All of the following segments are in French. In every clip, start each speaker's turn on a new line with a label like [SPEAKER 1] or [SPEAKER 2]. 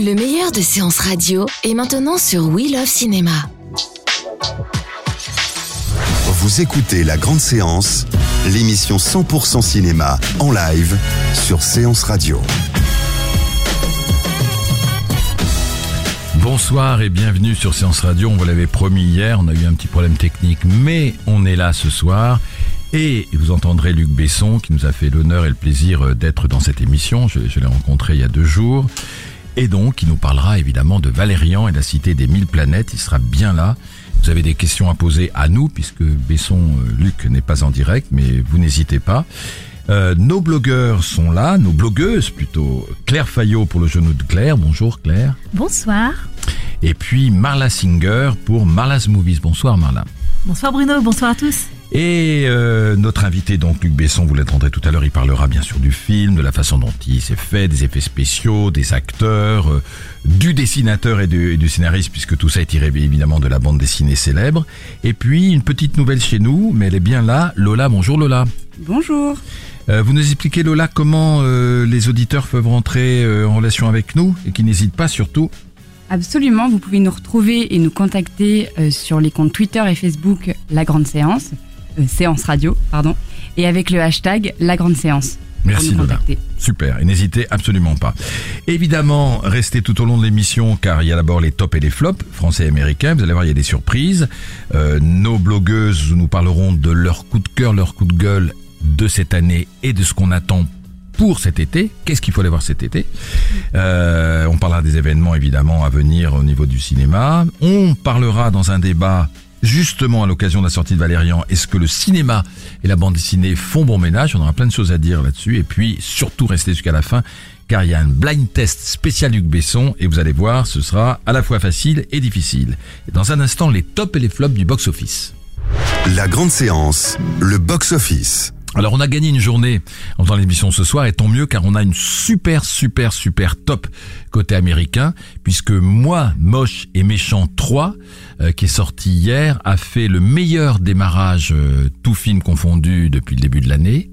[SPEAKER 1] Le meilleur de séances radio est maintenant sur We Love Cinéma.
[SPEAKER 2] Vous écoutez La Grande Séance, l'émission 100% cinéma en live sur Séance Radio.
[SPEAKER 3] Bonsoir et bienvenue sur Séance Radio. On vous l'avait promis hier, on a eu un petit problème technique, mais on est là ce soir. Et vous entendrez Luc Besson qui nous a fait l'honneur et le plaisir d'être dans cette émission. Je, je l'ai rencontré il y a deux jours. Et donc, il nous parlera évidemment de Valérian et la cité des mille planètes. Il sera bien là. Vous avez des questions à poser à nous, puisque Besson, euh, Luc n'est pas en direct, mais vous n'hésitez pas. Euh, nos blogueurs sont là, nos blogueuses plutôt. Claire Fayot pour le genou de Claire. Bonjour Claire.
[SPEAKER 4] Bonsoir.
[SPEAKER 3] Et puis Marla Singer pour Marla's Movies. Bonsoir Marla.
[SPEAKER 4] Bonsoir Bruno, bonsoir à tous.
[SPEAKER 3] Et euh, notre invité, donc Luc Besson, vous l'entendrez tout à l'heure, il parlera bien sûr du film, de la façon dont il s'est fait, des effets spéciaux, des acteurs, euh, du dessinateur et du, et du scénariste, puisque tout ça est tiré évidemment de la bande dessinée célèbre. Et puis une petite nouvelle chez nous, mais elle est bien là. Lola, bonjour Lola.
[SPEAKER 5] Bonjour.
[SPEAKER 3] Euh, vous nous expliquez Lola comment les auditeurs peuvent rentrer en relation avec nous et qui n'hésitent pas surtout.
[SPEAKER 5] Absolument, vous pouvez nous retrouver et nous contacter sur les comptes Twitter et Facebook La Grande Séance, euh, Séance Radio, pardon, et avec le hashtag La Grande Séance.
[SPEAKER 3] Merci Lola. Super, et n'hésitez absolument pas. Évidemment, restez tout au long de l'émission car il y a d'abord les tops et les flops, français et américains. Vous allez voir, il y a des surprises. Euh, nos blogueuses nous parleront de leur coup de cœur, leur coup de gueule de cette année et de ce qu'on attend pour cet été. Qu'est-ce qu'il faut aller voir cet été? Euh, On parlera des événements évidemment à venir au niveau du cinéma. On parlera dans un débat justement à l'occasion de la sortie de Valérian, est-ce que le cinéma et la bande dessinée font bon ménage? On aura plein de choses à dire là-dessus. Et puis surtout restez jusqu'à la fin car il y a un blind test spécial Luc Besson et vous allez voir, ce sera à la fois facile et difficile. Et dans un instant, les tops et les flops du box-office.
[SPEAKER 2] La Grande Séance, le box-office.
[SPEAKER 3] Alors on a gagné une journée en faisant l'émission ce soir et tant mieux car on a une super super super top côté américain puisque moi moche et méchant 3 euh, qui est sorti hier a fait le meilleur démarrage euh, tout film confondu depuis le début de l'année.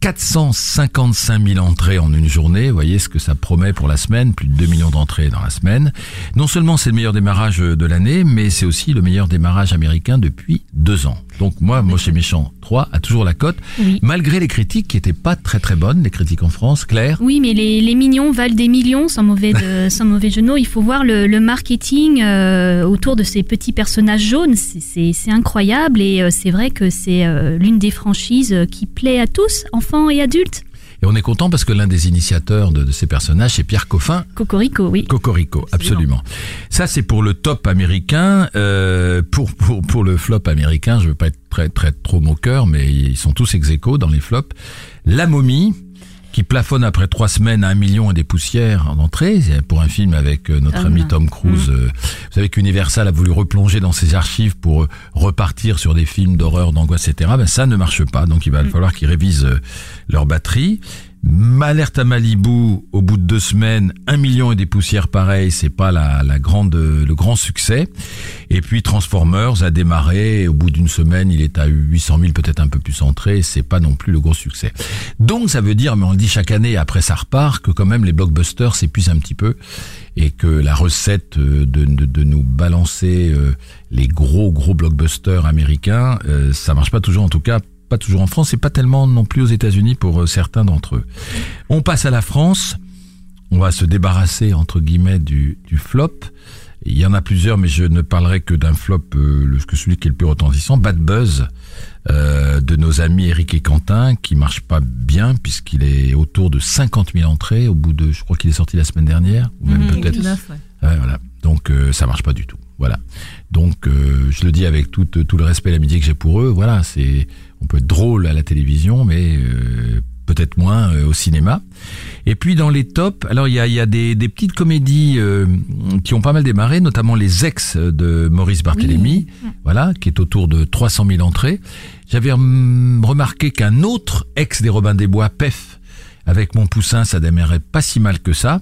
[SPEAKER 3] 455 000 entrées en une journée, voyez ce que ça promet pour la semaine, plus de 2 millions d'entrées dans la semaine. Non seulement c'est le meilleur démarrage de l'année, mais c'est aussi le meilleur démarrage américain depuis deux ans. Donc moi, Moche et Méchant 3 a toujours la cote,
[SPEAKER 4] Oui.
[SPEAKER 3] malgré les critiques qui étaient pas très très bonnes, les critiques en France, Claire.
[SPEAKER 4] Oui, mais les, les mignons valent des millions, sans mauvais, de, sans mauvais mots. Il faut voir le, le marketing euh, autour de ces petits personnages jaunes. C'est- incroyable et euh, c'est vrai que c'est euh, l'une des franchises qui plaît à tous, enfants et adultes.
[SPEAKER 3] Et on est content parce que l'un des initiateurs de, de ces personnages, c'est Pierre Coffin,
[SPEAKER 4] Cocorico, oui.
[SPEAKER 3] Cocorico, absolument. Ça, c'est pour le top américain. Euh, pour, pour, pour le flop américain, je veux pas être très, très trop moqueur, mais ils sont tous ex aequo dans les flops. La momie, qui plafonne après trois semaines à un million et des poussières en entrée, pour un film avec euh, notre
[SPEAKER 4] Tom.
[SPEAKER 3] ami Tom Cruise. Euh, Vous savez qu'Universal a voulu replonger dans ses archives pour euh, repartir sur des films d'horreur, d'angoisse, etc. Ben, ça ne marche pas, donc il va falloir qu'ils révisent leur batterie. Alerte à Malibu, au bout de deux semaines, un million et des poussières pareilles, c'est pas la, la grande, le grand succès. Et puis Transformers a démarré, au bout d'une semaine, il est à 800 000, peut-être un peu plus entré, c'est pas non plus le gros succès. Donc ça veut dire, mais on le dit chaque année, après ça repart, que quand même les blockbusters s'épuisent un petit peu, et que la recette euh, de, de, de nous balancer euh, les gros gros blockbusters américains, euh, ça marche pas toujours, en tout cas pas toujours en France et pas tellement non plus aux États-Unis pour euh, certains d'entre eux. On passe à la France. On va se débarrasser entre guillemets du, du flop. Il y en a plusieurs, mais je ne parlerai que d'un flop, euh, que celui qui est le plus retentissant, Bad Buzz, euh, de nos amis Eric et Quentin, qui marche pas bien puisqu'il est autour de 50 000 entrées au bout de, je crois qu'il est sorti la semaine dernière, ou même
[SPEAKER 4] Mhm,
[SPEAKER 3] peut-être.
[SPEAKER 4] ouais.
[SPEAKER 3] Ouais, voilà. Donc euh, ça marche pas du tout. Voilà. Donc je le dis avec tout, tout le respect et l'amitié que j'ai pour eux. Voilà, c'est On peut être drôle à la télévision, mais euh, peut-être moins euh, au cinéma. Et puis dans les tops, alors il y a, y a des, des petites comédies euh, qui ont pas mal démarré, notamment les ex de Maurice Barthélémy, voilà, qui est autour de 300 000 entrées. J'avais hum, remarqué qu'un autre ex des Robins des Bois, Pef, avec mon poussin, ça démarrait pas si mal que ça.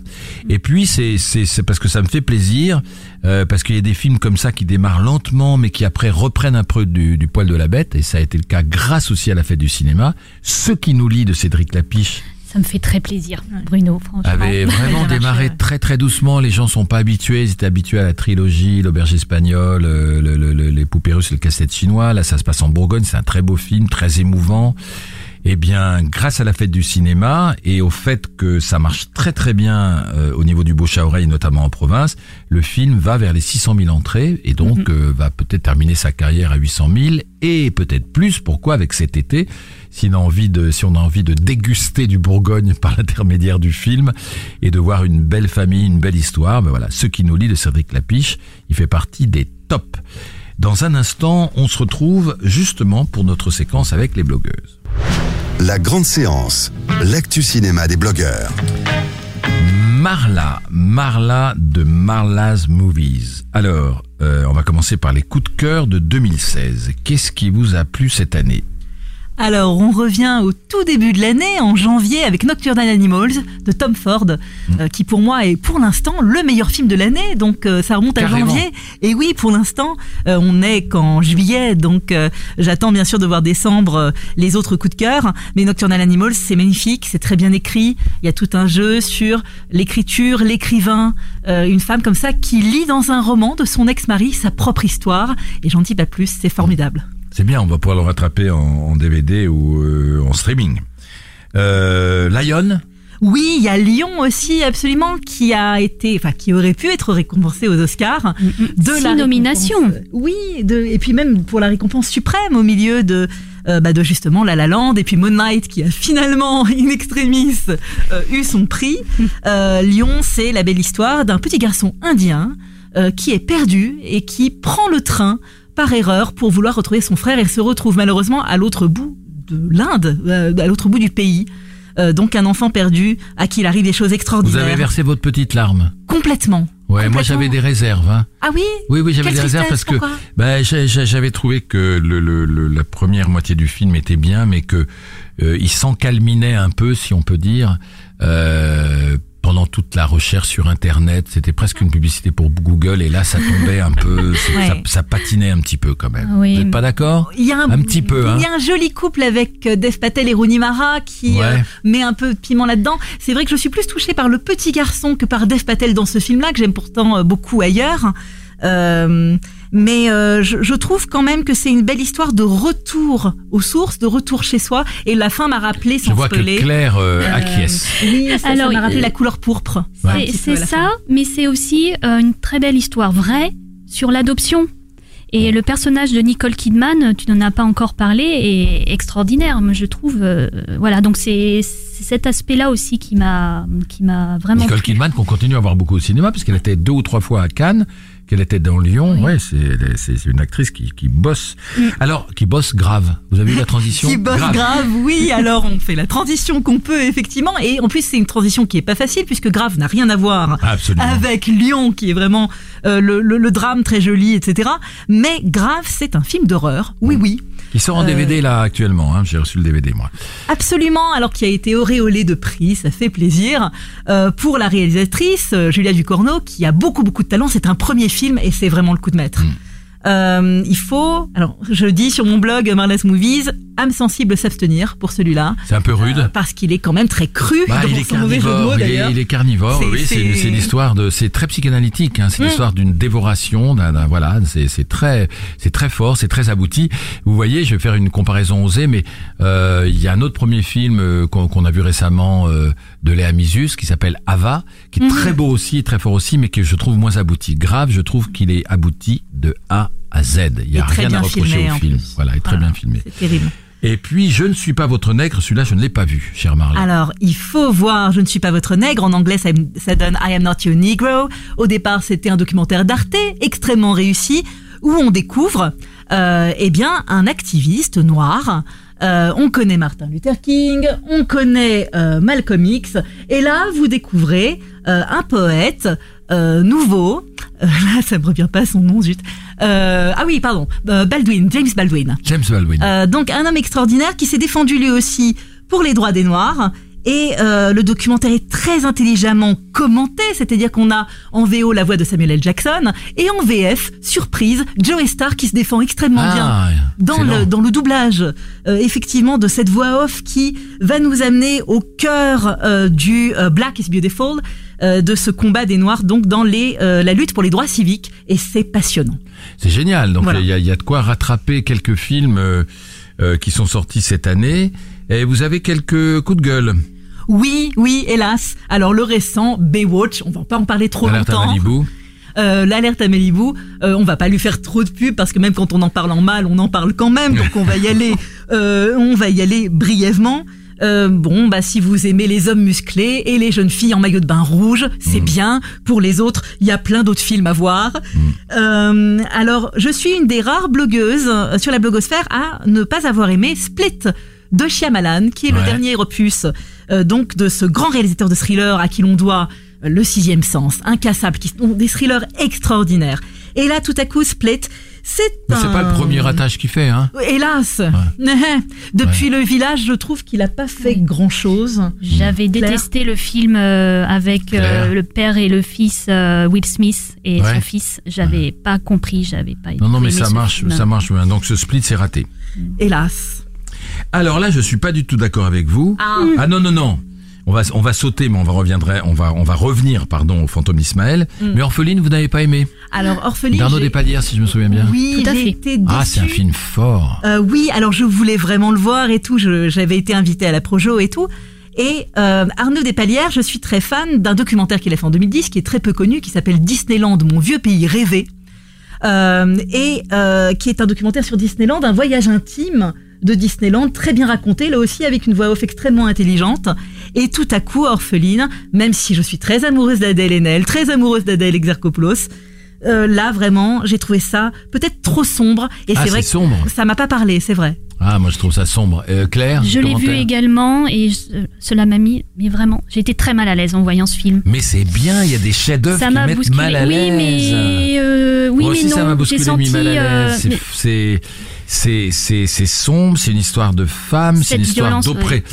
[SPEAKER 3] Et puis c'est c'est c'est parce que ça me fait plaisir, euh, parce qu'il y a des films comme ça qui démarrent lentement, mais qui après reprennent un peu du, du poil de la bête. Et ça a été le cas grâce aussi à la fête du cinéma. Ce qui nous lie de Cédric Lapiche
[SPEAKER 4] Ça me fait très plaisir, Bruno, franchement.
[SPEAKER 3] avait vraiment démarré
[SPEAKER 5] ouais.
[SPEAKER 3] très très doucement. Les gens sont pas habitués. Ils étaient habitués à la trilogie, l'auberge espagnole, euh, le- le- le- les poupées russes, le casse-tête chinois. Là, ça se passe en Bourgogne. C'est un très beau film, très émouvant. Eh bien, grâce à la fête du cinéma et au fait que ça marche très très bien euh, au niveau du bouche à oreille, notamment en province, le film va vers les 600 000 entrées et donc euh, va peut-être terminer sa carrière à 800 000 et peut-être plus. Pourquoi avec cet été? Si on a envie de, si on a envie de déguster du Bourgogne par l'intermédiaire du film et de voir une belle famille, une belle histoire, ben voilà, ce qui nous lie de Cédric Lapiche, il fait partie des tops. Dans un instant, on se retrouve justement pour notre séquence avec les blogueuses.
[SPEAKER 2] La grande séance, l'actu cinéma des blogueurs.
[SPEAKER 3] Marla, Marla de Marla's Movies. Alors, euh, on va commencer par les coups de cœur de 2016. Qu'est-ce qui vous a plu cette année?
[SPEAKER 6] Alors, on revient au tout début de l'année, en janvier, avec Nocturnal Animals de Tom Ford, euh, qui pour moi est pour l'instant le meilleur film de l'année. Donc, euh, ça remonte à janvier. Et oui, pour l'instant, euh, on n'est qu'en juillet. Donc, j'attends bien sûr de voir décembre les autres coups de cœur. Mais Nocturnal Animals, c'est magnifique, c'est très bien écrit. Il y a tout un jeu sur l'écriture, l'écrivain, une femme comme ça qui lit dans un roman de son ex-mari sa propre histoire. Et j'en dis pas plus, c'est formidable.
[SPEAKER 3] C'est bien, on va pouvoir le rattraper en, en DVD ou euh, en streaming. Euh, Lion,
[SPEAKER 6] Oui, il y a Lyon aussi, absolument, qui a été, enfin, qui aurait pu être récompensé aux Oscars. De
[SPEAKER 4] Six
[SPEAKER 6] la
[SPEAKER 4] nominations.
[SPEAKER 6] récompense- Oui, de, et puis même pour la récompense suprême au milieu de, euh, bah, de justement La La Land et puis Moon Knight qui a finalement, in extremis, euh, eu son prix. Euh, Lyon, c'est la belle histoire d'un petit garçon indien euh, qui est perdu et qui prend le train par erreur pour vouloir retrouver son frère et se retrouve malheureusement à l'autre bout de l'Inde, euh, à l'autre bout du pays. Euh, donc un enfant perdu à qui il arrive des choses
[SPEAKER 3] vous
[SPEAKER 6] extraordinaires.
[SPEAKER 3] avez versé votre petite larme.
[SPEAKER 6] Complètement.
[SPEAKER 3] Ouais, moi j'avais des réserves. Hein.
[SPEAKER 6] Ah oui
[SPEAKER 3] Oui, oui, j'avais des réserves parce que bah, j'ai- j'avais trouvé que le, le- le- la première moitié du film était bien, mais que euh, il s'encalminait un peu, si on peut dire, euh, pendant toute la recherche sur Internet. C'était presque une publicité pour Google, et là, ça tombait un peu,
[SPEAKER 6] Ouais.
[SPEAKER 3] ça, ça patinait un petit peu quand même.
[SPEAKER 4] Oui.
[SPEAKER 3] Vous n'êtes pas d'accord
[SPEAKER 6] Il y a un,
[SPEAKER 3] Un petit peu, hein.
[SPEAKER 6] Il y a un joli couple avec euh, Dev Patel et Rooney Mara qui
[SPEAKER 3] Ouais.
[SPEAKER 6] euh, met un peu de piment là-dedans. C'est vrai que je suis plus touchée par le petit garçon que par Dev Patel dans ce film-là, que j'aime pourtant euh, beaucoup ailleurs. Euh, mais euh, je, je trouve quand même que c'est une belle histoire de retour aux sources, de retour chez soi. Et la fin m'a rappelé, sans
[SPEAKER 3] Je vois que
[SPEAKER 6] spoiler,
[SPEAKER 3] Claire euh,
[SPEAKER 6] euh,
[SPEAKER 3] acquiesce.
[SPEAKER 6] Oui, ça, ça
[SPEAKER 4] Alors,
[SPEAKER 6] m'a rappelé
[SPEAKER 4] euh,
[SPEAKER 6] la couleur pourpre.
[SPEAKER 3] Ouais.
[SPEAKER 4] C'est- ça,
[SPEAKER 6] fin.
[SPEAKER 4] mais c'est aussi euh, une très belle histoire vraie sur l'adoption. Et le personnage de Nicole Kidman, tu n'en as pas encore parlé, est extraordinaire, moi, je trouve. euh, voilà, donc c'est c'est cet aspect-là aussi qui m'a qui m'a vraiment.
[SPEAKER 3] Nicole
[SPEAKER 4] plu.
[SPEAKER 3] Kidman qu'on continue à voir beaucoup au cinéma puisqu'elle était deux ou trois fois à Cannes, qu'elle était dans Lyon.
[SPEAKER 4] Oui.
[SPEAKER 3] Ouais, c'est une actrice qui, qui bosse. Alors, qui bosse grave. Vous avez vu la transition
[SPEAKER 6] Qui bosse grave. oui. Alors on fait la transition qu'on peut effectivement, et en plus c'est une transition qui est pas facile puisque grave n'a rien à voir
[SPEAKER 3] Absolument.
[SPEAKER 6] avec Lyon, qui est vraiment euh, le, le- le drame très joli, etc. Mais grave, c'est un film d'horreur. Oui, oui,
[SPEAKER 3] Qui sort en
[SPEAKER 6] Euh,
[SPEAKER 3] DVD là actuellement. Hein. J'ai reçu le DVD moi.
[SPEAKER 6] absolument. Alors qui a été auréolé de prix, ça fait plaisir euh, pour la réalisatrice euh, Julia Ducorneau, qui a beaucoup beaucoup de talent. C'est un premier film et c'est vraiment le coup de maître.
[SPEAKER 3] Mm.
[SPEAKER 6] Euh, il faut, alors je dis sur mon blog Marla's Movies, âme sensible s'abstenir pour celui-là.
[SPEAKER 3] C'est un peu rude.
[SPEAKER 6] Euh, parce qu'il est quand même très cru.
[SPEAKER 3] Bah, il est carnivore, il est,
[SPEAKER 6] d'ailleurs.
[SPEAKER 3] il est carnivore, oui, c'est l'histoire de, c'est très psychanalytique, hein, c'est
[SPEAKER 6] Mm.
[SPEAKER 3] l'histoire d'une dévoration, d'un, voilà, c'est très, c'est très fort, c'est très abouti. Vous voyez, je vais faire une comparaison osée, mais euh, il y a un autre premier film euh, qu'on qu'on a vu récemment euh, de Léa Misus qui s'appelle Ava, qui est
[SPEAKER 6] Mhm.
[SPEAKER 3] très beau aussi, très fort aussi, mais que je trouve moins abouti. Grave, je trouve qu'il est abouti de A à Z. Il y a rien à reprocher
[SPEAKER 6] filmé,
[SPEAKER 3] au film.
[SPEAKER 6] plus.
[SPEAKER 3] Voilà, il est très bien filmé.
[SPEAKER 6] C'est terrible.
[SPEAKER 3] Et puis, je ne suis pas votre nègre, celui-là, je ne l'ai pas vu, cher Marley.
[SPEAKER 6] Alors, il faut voir Je ne suis pas votre nègre. En anglais, ça, ça donne I am not your negro. Au départ, c'était un documentaire d'Arte, extrêmement réussi, où on découvre, euh, eh bien, un activiste noir euh, on connaît Martin Luther King, on connaît euh, Malcolm X, et là vous découvrez euh, un poète nouveau. Là, ça me revient pas son nom. Euh, ah oui, pardon, Baldwin, James Baldwin.
[SPEAKER 3] James Baldwin.
[SPEAKER 6] Donc un homme extraordinaire qui s'est défendu lui aussi pour les droits des Noirs. Et euh, le documentaire est très intelligemment commenté, c'est-à-dire qu'on a en VO la voix de Samuel L. Jackson et en VF, surprise, Joe Star qui se défend extrêmement bien
[SPEAKER 3] ah,
[SPEAKER 6] dans
[SPEAKER 3] excellent.
[SPEAKER 6] le, dans le doublage, euh, effectivement, de cette voix off qui va nous amener au cœur euh, du Black is Beautiful, de ce combat des Noirs, donc dans les, la lutte pour les droits civiques, et c'est passionnant.
[SPEAKER 3] C'est génial. Donc il
[SPEAKER 6] Voilà.
[SPEAKER 3] y, a, il y a de quoi rattraper quelques films qui sont sortis cette année. Et vous avez quelques coups de gueule.
[SPEAKER 6] Oui, oui, hélas. Alors le récent Baywatch, on va pas en parler trop
[SPEAKER 3] Alerte à
[SPEAKER 6] longtemps.
[SPEAKER 3] Malibu.
[SPEAKER 6] Euh, l'alerte à Malibu, euh, on va pas lui faire trop de pub parce que même quand on en parle en mal, on en parle quand même. Donc on va y aller, euh, on va y aller brièvement. Euh, bon, bah si vous aimez les hommes musclés et les jeunes filles en maillot de bain rouge, c'est bien. Pour les autres, il y a plein d'autres films à voir. Euh, alors, je suis une des rares blogueuses sur la blogosphère à ne pas avoir aimé Split de Shyamalan, qui est le dernier opus euh, donc de ce grand réalisateur de thriller à qui l'on doit euh, le sixième sens, incassable, qui sont des thrillers extraordinaires. Et là, tout à coup, Split, c'est un...
[SPEAKER 3] c'est pas le premier ratage qu'il fait, hein.
[SPEAKER 6] Hélas, depuis le village, je trouve qu'il a pas fait grand chose.
[SPEAKER 4] J'avais détesté le film euh, avec euh, le père et le fils euh, Will Smith et
[SPEAKER 3] Ouais.
[SPEAKER 4] son fils. J'avais pas compris, j'avais pas.
[SPEAKER 3] Non, non, mais ça marche,
[SPEAKER 4] film.
[SPEAKER 3] ça marche bien. Donc ce split, c'est raté.
[SPEAKER 6] Hélas.
[SPEAKER 3] Alors là, je suis pas du tout d'accord avec vous.
[SPEAKER 6] Ah.
[SPEAKER 3] non, non, non. On va, on va sauter, mais on va reviendrait, on va, on va revenir, pardon, au fantôme d'Ismaël. Mais Orpheline, vous n'avez pas aimé
[SPEAKER 6] Alors, Orpheline.
[SPEAKER 3] D'Arnaud Despalières, si je me souviens bien.
[SPEAKER 6] Oui,
[SPEAKER 4] Tout à
[SPEAKER 6] j'ai
[SPEAKER 4] fait.
[SPEAKER 3] Ah, c'est un film fort.
[SPEAKER 6] Euh, oui, alors je voulais vraiment le voir et tout. J'avais été invitée à la Projo et tout. Et euh, Arnaud Despalières, je suis très fan d'un documentaire qu'il a fait en 2010, qui est très peu connu, qui s'appelle Disneyland, mon vieux pays rêvé, euh, et euh, qui est un documentaire sur Disneyland, un voyage intime de Disneyland, très bien raconté, là aussi avec une voix off extrêmement intelligente. Et tout à coup, Orpheline, même si je suis très amoureuse d'Adèle Haenel, très amoureuse d'Adèle Exarchopoulos, euh, là vraiment, j'ai trouvé ça peut-être trop sombre. Et
[SPEAKER 3] Ah,
[SPEAKER 6] c'est vrai
[SPEAKER 3] sombre.
[SPEAKER 6] que ça m'a pas parlé, c'est vrai.
[SPEAKER 3] Ah, moi je trouve ça sombre. Euh, Claire
[SPEAKER 4] Je l'ai vu également et je- cela m'a mis, mais vraiment, j'ai été très mal à l'aise en voyant ce film.
[SPEAKER 3] Mais c'est bien, il y a des chefs-d'œuvre
[SPEAKER 4] Ça
[SPEAKER 3] qui
[SPEAKER 4] m'a
[SPEAKER 3] mettent
[SPEAKER 4] bousculé.
[SPEAKER 3] mal à
[SPEAKER 4] oui,
[SPEAKER 3] l'aise.
[SPEAKER 4] mais euh, oui,
[SPEAKER 3] Moi aussi,
[SPEAKER 4] mais non.
[SPEAKER 3] ça m'a
[SPEAKER 4] J'ai
[SPEAKER 3] bousculé,
[SPEAKER 4] senti
[SPEAKER 3] mis mal à
[SPEAKER 4] euh,
[SPEAKER 3] l'aise. C'est-
[SPEAKER 4] mais-
[SPEAKER 3] C'est, c'est, c'est, c'est sombre, c'est une histoire de femmes, c'est une histoire
[SPEAKER 4] violence,
[SPEAKER 3] d'oppré,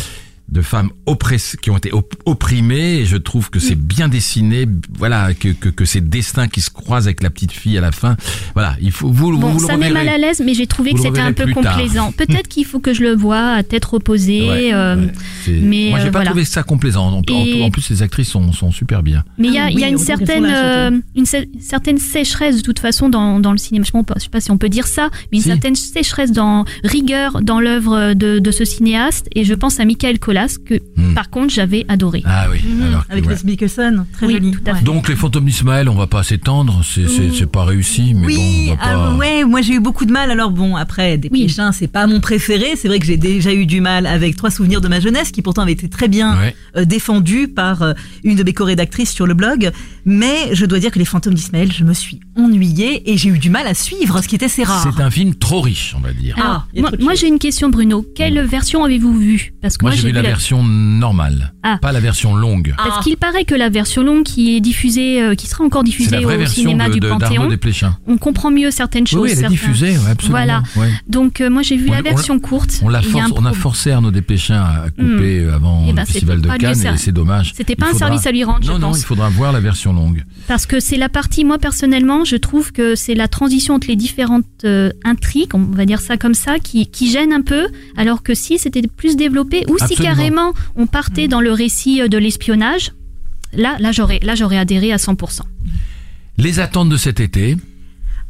[SPEAKER 3] de femmes oppressées, qui ont été op- opprimées, et je trouve que c'est
[SPEAKER 4] Mm.
[SPEAKER 3] bien dessiné, voilà, que, que, que ces destins qui se croisent avec la petite fille à la fin, voilà, il faut, vous,
[SPEAKER 4] Bon,
[SPEAKER 3] vous
[SPEAKER 4] ça met mal à l'aise, mais j'ai trouvé
[SPEAKER 3] Vous
[SPEAKER 4] que c'était un peu complaisant. Peut-être qu'il faut que je le voie à tête reposée.
[SPEAKER 3] Ouais,
[SPEAKER 4] euh,
[SPEAKER 3] ouais,
[SPEAKER 4] mais,
[SPEAKER 3] moi j'ai
[SPEAKER 4] euh,
[SPEAKER 3] pas
[SPEAKER 4] voilà.
[SPEAKER 3] trouvé ça complaisant. En, en-
[SPEAKER 4] Et-
[SPEAKER 3] en plus les actrices sont, sont super bien.
[SPEAKER 4] Mais il y a,
[SPEAKER 6] Ah
[SPEAKER 4] il y a
[SPEAKER 6] oui,
[SPEAKER 4] une certaine, euh, une cer- certaine sécheresse de toute façon dans, dans le cinéma. Je ne sais pas si on peut dire ça, mais une
[SPEAKER 3] Si.
[SPEAKER 4] certaine sécheresse dans rigueur dans l'œuvre de, de ce cinéaste. Et je pense à Michael Que,
[SPEAKER 3] Hmm.
[SPEAKER 4] par contre, j'avais adoré.
[SPEAKER 3] Ah oui.
[SPEAKER 6] Mhm,
[SPEAKER 3] alors que,
[SPEAKER 6] avec
[SPEAKER 3] ouais.
[SPEAKER 6] Les Mikkelsen, très
[SPEAKER 4] Oui,
[SPEAKER 6] joli.
[SPEAKER 4] tout à fait.
[SPEAKER 3] Donc les fantômes d'Ismaël, on va pas s'étendre, c'est c'est pas réussi, mais
[SPEAKER 6] oui,
[SPEAKER 3] bon, on va
[SPEAKER 6] ah
[SPEAKER 3] pas.
[SPEAKER 6] ouais, moi j'ai eu beaucoup de mal. Alors bon, après, des
[SPEAKER 4] Oui.
[SPEAKER 6] Péchins, c'est pas mon préféré. C'est vrai que j'ai déjà eu du mal avec Trois souvenirs de ma jeunesse, qui pourtant avait été très bien
[SPEAKER 3] Ouais.
[SPEAKER 6] euh, défendu par euh, une de mes co-rédactrices sur le blog. Mais je dois dire que les fantômes d'Ismaël, je me suis ennuyée et j'ai eu du mal à suivre, ce qui était assez rare.
[SPEAKER 3] C'est un film trop riche, on va dire.
[SPEAKER 6] Ah,
[SPEAKER 4] Alors, moi, j'ai une question, Bruno. Quelle version avez-vous vue? Parce que
[SPEAKER 3] Moi,
[SPEAKER 4] moi,
[SPEAKER 3] j'ai vu la version normale,
[SPEAKER 4] Ah.
[SPEAKER 3] pas la version longue.
[SPEAKER 6] Ah.
[SPEAKER 4] Parce qu'il paraît que la version longue qui est diffusée, euh, qui sera encore diffusée au cinéma
[SPEAKER 3] de,
[SPEAKER 4] du
[SPEAKER 3] de-
[SPEAKER 4] Panthéon, on comprend mieux certaines choses.
[SPEAKER 3] oui, elle est diffusée, ouais, absolument.
[SPEAKER 4] Voilà.
[SPEAKER 3] ouais.
[SPEAKER 4] Donc euh, moi j'ai vu
[SPEAKER 3] On-
[SPEAKER 4] la
[SPEAKER 3] on-
[SPEAKER 4] version courte.
[SPEAKER 3] On,
[SPEAKER 4] a un
[SPEAKER 3] force- on a
[SPEAKER 4] pro-
[SPEAKER 3] forcé Arnaud Desplechin à couper euh, avant
[SPEAKER 4] Eh ben,
[SPEAKER 3] le festival de Cannes et c'est dommage.
[SPEAKER 4] C'était pas un service à lui rendre, je
[SPEAKER 3] Non, non,
[SPEAKER 4] pense.
[SPEAKER 3] il faudra voir la version longue.
[SPEAKER 4] Parce que c'est la partie, moi personnellement, je trouve que c'est la transition entre les différentes euh, intrigues, on va dire ça comme ça, qui, qui gêne un peu, alors que si c'était plus développé, ou si
[SPEAKER 3] Absolument.
[SPEAKER 4] Carrément on partait dans le récit euh, de l'espionnage, là, là j'aurais, là j'aurais adhéré à 100%.
[SPEAKER 3] Les attentes de cet été.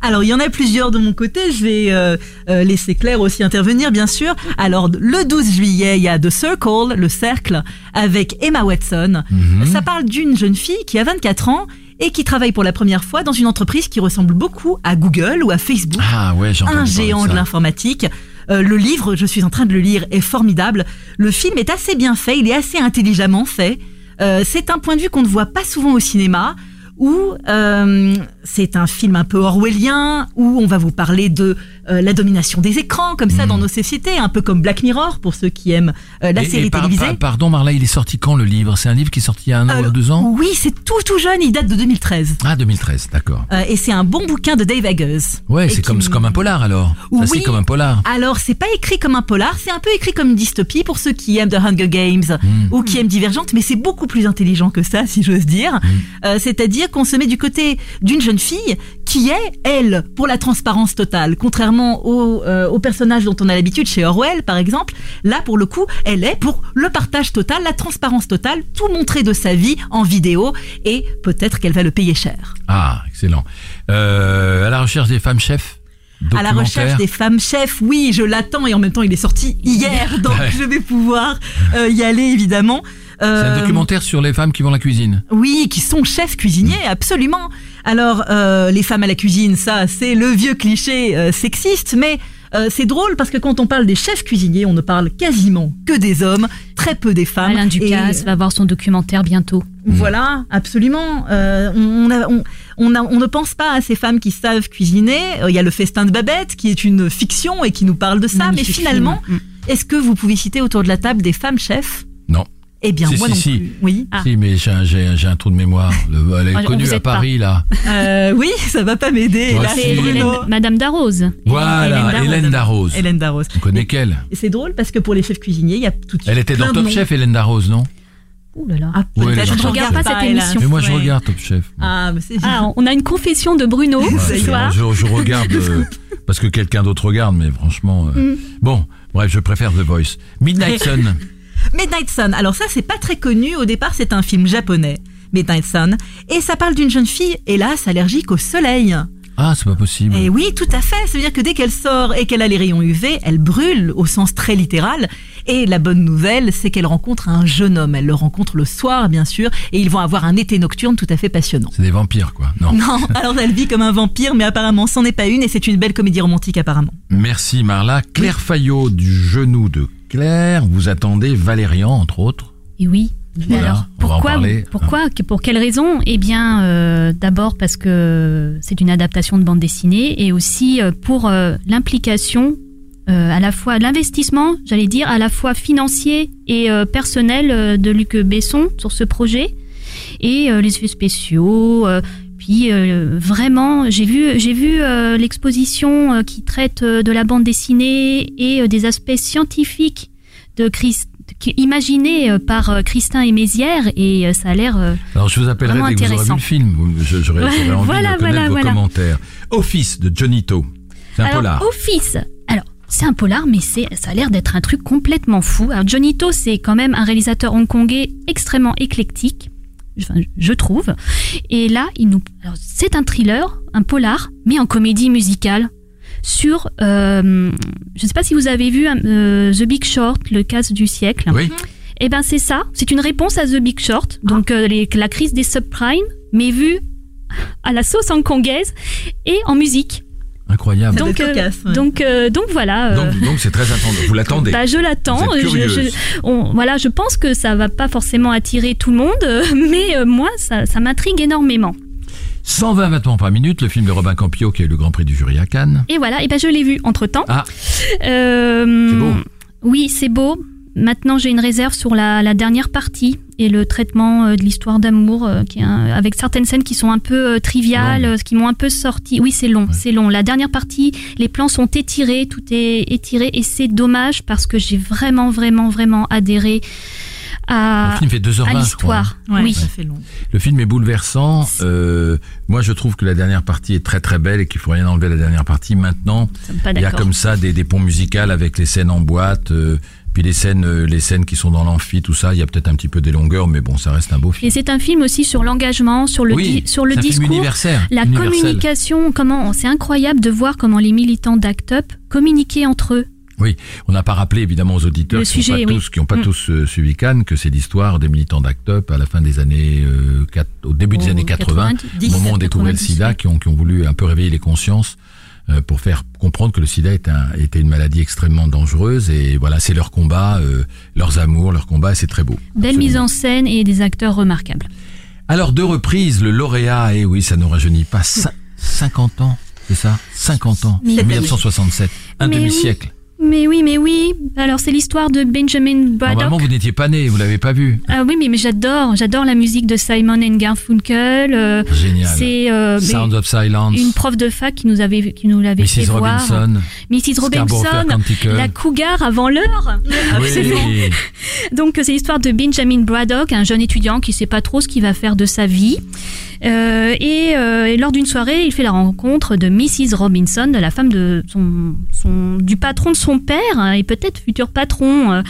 [SPEAKER 6] Alors, il y en a plusieurs de mon côté. Je vais euh, euh, laisser Claire aussi intervenir, bien sûr. Alors, le 12 juillet, il y a The Circle, le cercle, avec Emma Watson.
[SPEAKER 3] Mhm.
[SPEAKER 6] Ça parle d'une jeune fille qui a 24 ans et qui travaille pour la première fois dans une entreprise qui ressemble beaucoup à Google ou à Facebook
[SPEAKER 3] Ah ouais,
[SPEAKER 6] un géant de l'informatique. Euh, le livre, je suis en train de le lire, est formidable. Le film est assez bien fait, il est assez intelligemment fait. Euh, c'est un point de vue qu'on ne voit pas souvent au cinéma, où euh, c'est un film un peu orwellien, où on va vous parler de euh, la domination des écrans, comme ça, dans nos sociétés, un peu comme Black Mirror, pour ceux qui aiment euh, la
[SPEAKER 3] Et- et
[SPEAKER 6] série
[SPEAKER 3] par-
[SPEAKER 6] télévisée.
[SPEAKER 3] par- pardon Marla, il est sorti quand le livre? C'est un livre qui est sorti il y a un an ou deux ans?
[SPEAKER 6] Oui, c'est tout tout jeune, il date de 2013.
[SPEAKER 3] Ah 2013, d'accord.
[SPEAKER 6] Euh, et c'est un bon bouquin de Dave Eggers.
[SPEAKER 3] Ouais, c'est comme, un polar alors. Ça,
[SPEAKER 6] Oui.
[SPEAKER 3] c'est comme un polar.
[SPEAKER 6] Alors, c'est pas écrit comme un polar, c'est un peu écrit comme une dystopie pour ceux qui aiment The Hunger Games
[SPEAKER 3] Hmm.
[SPEAKER 6] ou qui aiment Divergente, mais c'est beaucoup plus intelligent que ça, si j'ose dire. Euh, C'est-à-dire qu'on se met du côté d'une jeune fille qui est, elle, pour la transparence totale. Contrairement au, euh, au personnage dont on a l'habitude chez Orwell, par exemple, là, pour le coup, elle est pour le partage total, la transparence totale, tout montrer de sa vie en vidéo, et peut-être qu'elle va le payer cher.
[SPEAKER 3] Ah, excellent. Euh, à la recherche des femmes chefs
[SPEAKER 6] À la recherche des femmes chefs, oui, je l'attends et en même temps il est sorti hier, donc
[SPEAKER 3] Ouais.
[SPEAKER 6] je vais pouvoir euh, y aller évidemment.
[SPEAKER 3] C'est un documentaire sur les femmes qui vont à la cuisine.
[SPEAKER 6] Oui, qui sont chefs cuisiniers, absolument. Alors, euh, les femmes à la cuisine, ça, c'est le vieux cliché euh, sexiste, mais euh, c'est drôle parce que quand on parle des chefs cuisiniers, on ne parle quasiment que des hommes, très peu des femmes.
[SPEAKER 4] Alain Ducasse
[SPEAKER 6] Et-
[SPEAKER 4] va voir son documentaire bientôt.
[SPEAKER 6] Voilà, absolument. Euh, on, a- on, on, a- on ne pense pas à ces femmes qui savent cuisiner. Euh, Il y a le festin de Babette, qui est une fiction et qui nous parle de ça.
[SPEAKER 4] Magnifique
[SPEAKER 6] mais finalement,
[SPEAKER 4] film.
[SPEAKER 6] est-ce que vous pouvez citer autour de la table des femmes chefs? Eh bien,
[SPEAKER 3] Si,
[SPEAKER 6] moi
[SPEAKER 3] si,
[SPEAKER 6] non
[SPEAKER 3] si.
[SPEAKER 6] plus. Oui.
[SPEAKER 4] Ah.
[SPEAKER 3] Si, mais j'ai un, j'ai un- j'ai un trou de mémoire. Le- elle
[SPEAKER 4] On-
[SPEAKER 3] est
[SPEAKER 4] on
[SPEAKER 3] connue à
[SPEAKER 4] pas.
[SPEAKER 3] Paris, là.
[SPEAKER 6] Euh, oui, ça va pas m'aider.
[SPEAKER 3] Ouais,
[SPEAKER 6] Là,
[SPEAKER 3] si.
[SPEAKER 4] C'est
[SPEAKER 6] Bruno.
[SPEAKER 4] Hélène- Madame Darroze.
[SPEAKER 3] Voilà, Hélène Darroze.
[SPEAKER 6] Hélène Darroze.
[SPEAKER 3] On connaît qu'elle.
[SPEAKER 6] Et c'est drôle parce que pour les chefs cuisiniers, il y a tout de suite.
[SPEAKER 3] Elle était dans Top
[SPEAKER 6] noms.
[SPEAKER 3] Chef, Hélène Darroze, non?
[SPEAKER 4] Ouh là là.
[SPEAKER 6] Ah, je
[SPEAKER 3] Top
[SPEAKER 6] regarde pas
[SPEAKER 4] cette
[SPEAKER 6] hélas.
[SPEAKER 4] émission.
[SPEAKER 3] Mais moi, je
[SPEAKER 6] Ouais.
[SPEAKER 3] regarde Top Chef.
[SPEAKER 6] Ah, mais c'est
[SPEAKER 4] Ah, on a une confession de Bruno
[SPEAKER 3] Ouais,
[SPEAKER 4] ce soir.
[SPEAKER 3] je regarde euh, parce que quelqu'un d'autre regarde, mais franchement. euh,
[SPEAKER 6] Mm.
[SPEAKER 3] Bon, bref, je préfère The Voice. Midnight Sun.
[SPEAKER 6] Midnight Sun. Alors ça, c'est pas très connu. Au départ, c'est un film japonais, Midnight Sun, et ça parle d'une jeune fille, hélas, allergique au soleil.
[SPEAKER 3] Ah, c'est pas possible.
[SPEAKER 6] Et oui, tout à fait. Ça veut dire que dès qu'elle sort et qu'elle a les rayons UV, elle brûle au sens très littéral. Et la bonne nouvelle, c'est qu'elle rencontre un jeune homme. Elle le rencontre le soir, bien sûr, et ils vont avoir un été nocturne tout à fait passionnant.
[SPEAKER 3] C'est des vampires, quoi. Non.
[SPEAKER 6] Non, alors elle vit comme un vampire, mais apparemment, c'en est pas une, et c'est une belle comédie romantique apparemment.
[SPEAKER 3] Merci Marla. Claire Fayot du genou de Claire. Vous attendez Valérian, entre autres.
[SPEAKER 4] Et oui.
[SPEAKER 3] Voilà,
[SPEAKER 4] alors, pourquoi,
[SPEAKER 3] parler.
[SPEAKER 4] pourquoi, pour quelle raison? Eh bien, euh, d'abord parce que c'est une adaptation de bande dessinée et aussi euh, pour euh, l'implication, euh, à la fois l'investissement, j'allais dire, à la fois financier et personnel de Luc Besson sur ce projet et les effets spéciaux. Puis euh, vraiment, j'ai vu, j'ai vu euh, l'exposition euh, qui traite de la bande dessinée et des aspects scientifiques de Christ, euh, par Christin et Mézières et ça a l'air.
[SPEAKER 3] Alors je vous appellerai dès que vous aurez vu le film. J'aurais
[SPEAKER 4] Ouais,
[SPEAKER 3] envie
[SPEAKER 4] voilà,
[SPEAKER 3] de
[SPEAKER 4] voilà,
[SPEAKER 3] vos
[SPEAKER 4] voilà.
[SPEAKER 3] commentaires. Office de Johnny To. C'est un
[SPEAKER 4] Alors,
[SPEAKER 3] polar.
[SPEAKER 4] Office. Alors, c'est un polar, mais c'est, ça a l'air d'être un truc complètement fou. Alors, Johnny To, c'est quand même un réalisateur hongkongais extrêmement éclectique, enfin, je trouve. Et là, il nous, alors, c'est un thriller, un polar, mais en comédie musicale. Sur, euh, je ne sais pas si vous avez vu euh, The Big Short, le casse du siècle.
[SPEAKER 3] Oui.
[SPEAKER 4] Eh ben c'est ça, c'est une réponse à The Big Short, donc euh, les- la crise des subprimes, mais vue à la sauce hongkongaise et en musique.
[SPEAKER 3] Incroyable.
[SPEAKER 4] Donc, euh,
[SPEAKER 6] cocasse, ouais.
[SPEAKER 4] donc, euh, donc voilà. euh,
[SPEAKER 3] Donc donc c'est très attendu. Vous l'attendez.
[SPEAKER 4] bah, je l'attends. Voilà, je pense que ça va pas forcément attirer tout le monde, mais euh, moi, ça, ça m'intrigue énormément.
[SPEAKER 3] 120 battements par minute, le film de Robin Campillo qui a eu le Grand Prix du jury à Cannes.
[SPEAKER 4] Et voilà, et ben je l'ai vu entre temps.
[SPEAKER 3] Ah.
[SPEAKER 4] Euh,
[SPEAKER 3] C'est beau.
[SPEAKER 4] Oui, c'est beau. Maintenant, j'ai une réserve sur la, la dernière partie et le traitement euh, de l'histoire d'amour, euh, qui est un- avec certaines scènes qui sont un peu euh, triviales, euh, qui m'ont un peu sorti. Oui, c'est long,
[SPEAKER 3] Ouais.
[SPEAKER 4] c'est long. La dernière partie, les plans sont étirés, tout est étiré et c'est dommage parce que j'ai vraiment, vraiment, vraiment adhéré à,
[SPEAKER 3] le film fait 2h20.
[SPEAKER 4] à
[SPEAKER 3] je crois,
[SPEAKER 4] l'histoire.
[SPEAKER 6] Ouais,
[SPEAKER 4] oui.
[SPEAKER 6] ça fait long.
[SPEAKER 3] Le film est bouleversant. Euh, moi, je trouve que la dernière partie est très très belle et qu'il faut rien enlever à la dernière partie. Maintenant, il y a comme ça des, des ponts musicaux avec les scènes en boîte, euh, puis les scènes, euh, les scènes qui sont dans l'amphi, tout ça. Il y a peut-être un petit peu des longueurs, mais bon, ça reste un beau film.
[SPEAKER 4] Et c'est un film aussi sur l'engagement, sur le,
[SPEAKER 3] oui,
[SPEAKER 4] di- sur le discours. La communication, comment c'est incroyable de voir comment les militants d'Act Up communiquaient entre eux.
[SPEAKER 3] On n'a pas rappelé évidemment aux auditeurs
[SPEAKER 4] Le
[SPEAKER 3] qui n'ont pas
[SPEAKER 4] oui.
[SPEAKER 3] tous, qui ont pas
[SPEAKER 4] Mm.
[SPEAKER 3] tous euh, suivi Cannes que c'est l'histoire des militants d'Act Up à la fin des années, euh, au début des
[SPEAKER 4] Au
[SPEAKER 3] années 80,
[SPEAKER 4] 90,
[SPEAKER 3] au moment où on découvrait le
[SPEAKER 4] 90,
[SPEAKER 3] sida, qui ont, qui ont voulu un peu réveiller les consciences pour faire comprendre que le sida est un- était une maladie extrêmement dangereuse et voilà, c'est leur combat, euh, leurs amours, leur combat, et c'est très beau.
[SPEAKER 4] Belle
[SPEAKER 3] Absolument.
[SPEAKER 4] mise en scène et des acteurs remarquables.
[SPEAKER 3] Alors, deux reprises, le lauréat, et oui, ça ne rajeunit pas, cin- 50 ans. c'est ça? 50 ans,
[SPEAKER 4] Mais-
[SPEAKER 3] 1967, un
[SPEAKER 4] oui. Mais oui, mais oui. Alors c'est l'histoire de Benjamin Braddock.
[SPEAKER 3] Normalement, vous n'étiez pas né, vous l'avez pas vu.
[SPEAKER 4] Ah oui, mais, mais j'adore, j'adore la musique de Simon and Garfunkel. euh,
[SPEAKER 3] Génial.
[SPEAKER 4] c'est euh,
[SPEAKER 3] Sound of Silence,
[SPEAKER 4] une prof de fac qui nous avait qui nous l'avait fait
[SPEAKER 3] Mrs.
[SPEAKER 4] voir.
[SPEAKER 3] Robinson,
[SPEAKER 4] Mrs.
[SPEAKER 3] Scarborough Fair
[SPEAKER 4] Robinson, la cougar avant l'heure.
[SPEAKER 3] Oui.
[SPEAKER 4] Donc c'est l'histoire de Benjamin Braddock, un jeune étudiant qui sait pas trop ce qu'il va faire de sa vie. Euh, et, euh, et lors d'une soirée, il fait la rencontre de Mrs. Robinson, de la femme de son, son- du patron de son père hein, et peut-être futur patron. euh.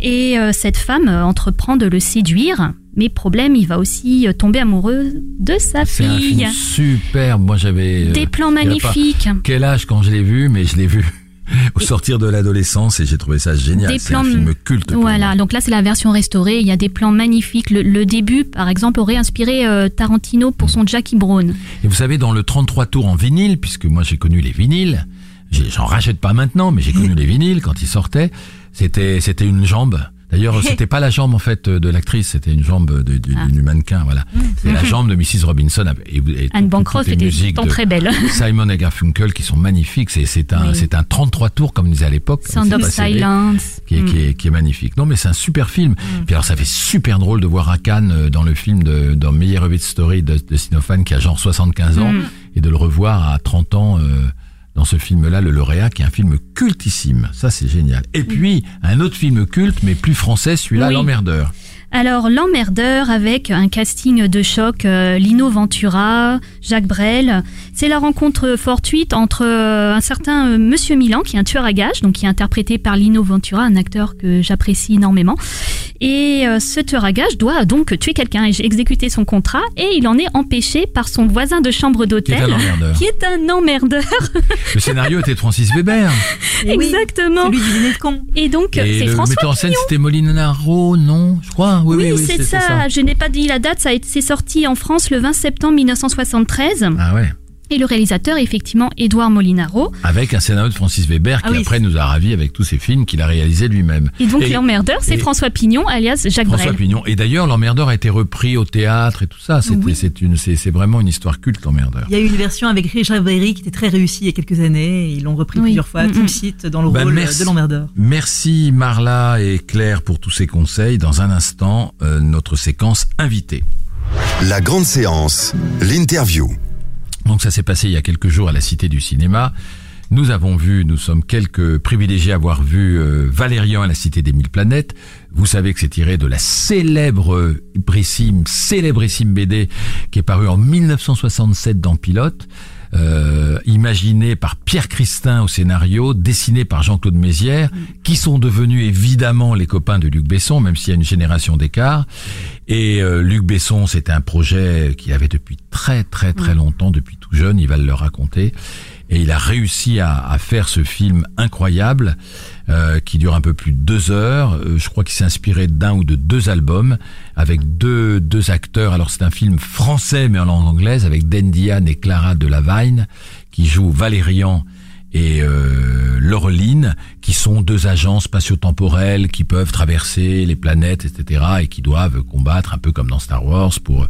[SPEAKER 4] Et cette femme entreprend de le séduire. Mais problème, il va aussi tomber amoureux de sa
[SPEAKER 3] un
[SPEAKER 4] fille.
[SPEAKER 3] film superbe. Moi, j'avais.
[SPEAKER 4] Des plans magnifiques.
[SPEAKER 3] Quel âge quand je l'ai vu, mais je l'ai vu au sortir de l'adolescence et j'ai trouvé ça génial. C'est un film culte.
[SPEAKER 4] Voilà,
[SPEAKER 3] moi.
[SPEAKER 4] donc là c'est la version restaurée. Il y a des plans magnifiques. Le, le début, par exemple, aurait inspiré euh, Tarantino pour son Jackie Brown.
[SPEAKER 3] Et vous savez, dans le 33 tours en vinyle, puisque moi j'ai connu les vinyles, j'en rachète pas maintenant, mais j'ai connu les vinyles quand ils sortaient. C'était c'était une jambe. D'ailleurs, c'était pas la jambe en fait de l'actrice, c'était une jambe de-
[SPEAKER 4] Ah.
[SPEAKER 3] du mannequin, voilà. C'est la jambe de Mrs. Robinson et, et
[SPEAKER 4] Anne Bancroft était très belle.
[SPEAKER 3] Simon et Garfunkel qui sont magnifiques. C'est c'est un
[SPEAKER 4] Oui.
[SPEAKER 3] c'est un 33 tours comme on disait à l'époque.
[SPEAKER 4] Sound of Silence.
[SPEAKER 3] Qui est,
[SPEAKER 4] Mm.
[SPEAKER 3] qui, est, qui est magnifique. Non mais c'est un super film. Puis alors ça fait super drôle de voir à Cannes euh, dans le film de dans de Story de, de Sinophan qui a genre 75 ans
[SPEAKER 4] Mm.
[SPEAKER 3] et de le revoir à 30 ans euh, dans ce film-là, Le Lauréat, qui est un film cultissime. Ça, c'est génial. Et puis, un autre film culte, mais plus français, celui-là,
[SPEAKER 4] Oui.
[SPEAKER 3] L'Emmerdeur.
[SPEAKER 4] Alors, L'Emmerdeur avec un casting de choc, euh, Lino Ventura, Jacques Brel. C'est la rencontre fortuite entre euh, un certain euh, Monsieur Milan, qui est un tueur à gages, donc qui est interprété par Lino Ventura, un acteur que j'apprécie énormément. Et ce tueur à gages doit donc tuer quelqu'un et exécuter son contrat, et il en est empêché par son voisin de chambre
[SPEAKER 3] Qui est un
[SPEAKER 4] d'hôtel,
[SPEAKER 3] emmerdeur.
[SPEAKER 4] qui est un emmerdeur.
[SPEAKER 3] Le scénario était de Francis Weber.
[SPEAKER 6] Et oui,
[SPEAKER 4] Exactement.
[SPEAKER 6] Celui du dîner de con.
[SPEAKER 4] Et donc, c'est
[SPEAKER 3] le
[SPEAKER 4] François
[SPEAKER 3] metteur en scène, c'était Molinaro, non Je crois. Oui,
[SPEAKER 4] Oui,
[SPEAKER 3] oui, oui,
[SPEAKER 4] c'est
[SPEAKER 3] c'était
[SPEAKER 4] ça. Je n'ai pas dit la date. Ça a été c'est sorti en France le 20 septembre 1973.
[SPEAKER 3] Ah ouais.
[SPEAKER 4] Et le réalisateur effectivement Édouard Molinaro.
[SPEAKER 3] Avec un scénario de Francis Weber qui
[SPEAKER 6] Ah oui.
[SPEAKER 3] après nous a ravis avec tous ses films qu'il a réalisés lui-même.
[SPEAKER 4] Et donc l'emmerdeur, c'est François Pignon, alias Jacques
[SPEAKER 3] François
[SPEAKER 4] Brel.
[SPEAKER 3] Pignon. Et d'ailleurs, l'emmerdeur a été repris au théâtre et tout ça.
[SPEAKER 4] Oui.
[SPEAKER 3] c'est une, c'est, c'est vraiment une histoire culte, l'emmerdeur.
[SPEAKER 6] Il y a eu une version avec Richard Berry qui était très réussie il y a quelques années. Ils l'ont repris
[SPEAKER 4] Oui.
[SPEAKER 6] plusieurs fois.
[SPEAKER 4] Mm,
[SPEAKER 6] Tim
[SPEAKER 4] mm.
[SPEAKER 6] Seat dans le
[SPEAKER 3] Bah,
[SPEAKER 6] rôle
[SPEAKER 3] merci.
[SPEAKER 6] de l'emmerdeur.
[SPEAKER 3] Merci Marla et Claire pour tous ces conseils. Dans un instant, euh, notre séquence invitée.
[SPEAKER 2] La grande séance, l'interview.
[SPEAKER 3] Donc ça s'est passé il y a quelques jours à la Cité du Cinéma. Nous avons vu, nous sommes quelques privilégiés à avoir vu euh, Valérian à la Cité des Mille Planètes. Vous savez que c'est tiré de la célèbre brissime, célébrissime BD qui est parue en 1967 dans Pilote. Euh, imaginé par Pierre Christin au scénario, dessiné par Jean-Claude Mézières, qui sont devenus évidemment les copains de Luc Besson, même s'il y a une génération d'écart. Et euh, Luc Besson, c'était un projet qu'il avait depuis très très très longtemps, depuis tout jeune, il va le raconter. Et il a réussi à, à faire ce film incroyable euh, qui dure un peu plus de deux heures. Euh, je crois qu'il s'est inspiré d'un ou de deux albums avec deux, deux acteurs. Alors c'est un film français mais en langue anglaise avec Dan Diane et Clara Delavigne qui jouent Valérian et euh, qui sont deux agents spatio-temporels qui peuvent traverser les planètes, etc., et qui doivent combattre un peu comme dans Star Wars pour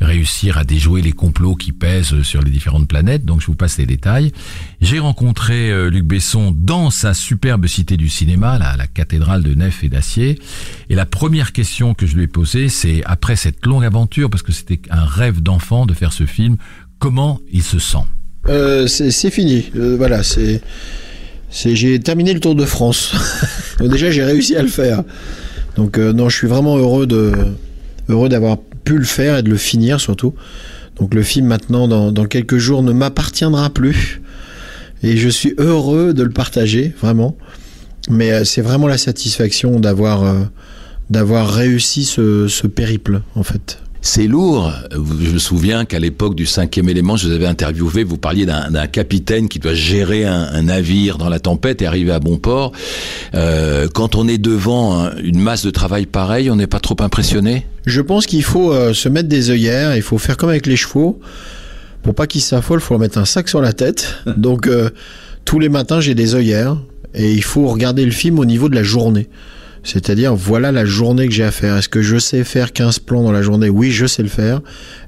[SPEAKER 3] réussir à déjouer les complots qui pèsent sur les différentes planètes. Donc je vous passe les détails. J'ai rencontré euh, Luc Besson dans sa superbe cité du cinéma, la, la cathédrale de nef et d'acier. Et la première question que je lui ai posée, c'est après cette longue aventure, parce que c'était un rêve d'enfant de faire ce film, comment il se sent?
[SPEAKER 7] Euh, c'est fini. Euh, voilà, c'est. J'ai terminé le Tour de France. Déjà, j'ai réussi à le faire. Donc euh, non, je suis vraiment heureux d'avoir pu le faire et de le finir surtout. Donc le film maintenant, dans, quelques jours, ne m'appartiendra plus. Et je suis heureux de le partager, vraiment. Mais c'est vraiment la satisfaction d'avoir d'avoir réussi ce, ce périple, en fait.
[SPEAKER 8] C'est lourd. Je me souviens qu'à l'époque du cinquième élément, je vous avais interviewé, vous parliez d'un capitaine qui doit gérer un, un navire dans la tempête et arriver à bon port. Euh, quand on est devant un- une masse de travail pareille, on n'est pas trop impressionné?
[SPEAKER 7] Je pense qu'il faut euh, se mettre des œillères, il faut faire comme avec les chevaux. Pour pas qu'ils s'affolent, il faut leur mettre un sac sur la tête. Donc euh, tous les matins, j'ai des œillères et il faut regarder le film au niveau de la journée. C'est-à-dire, voilà la journée que j'ai à faire. Est-ce que je sais faire 15 plans dans la journée? Oui, je sais le faire.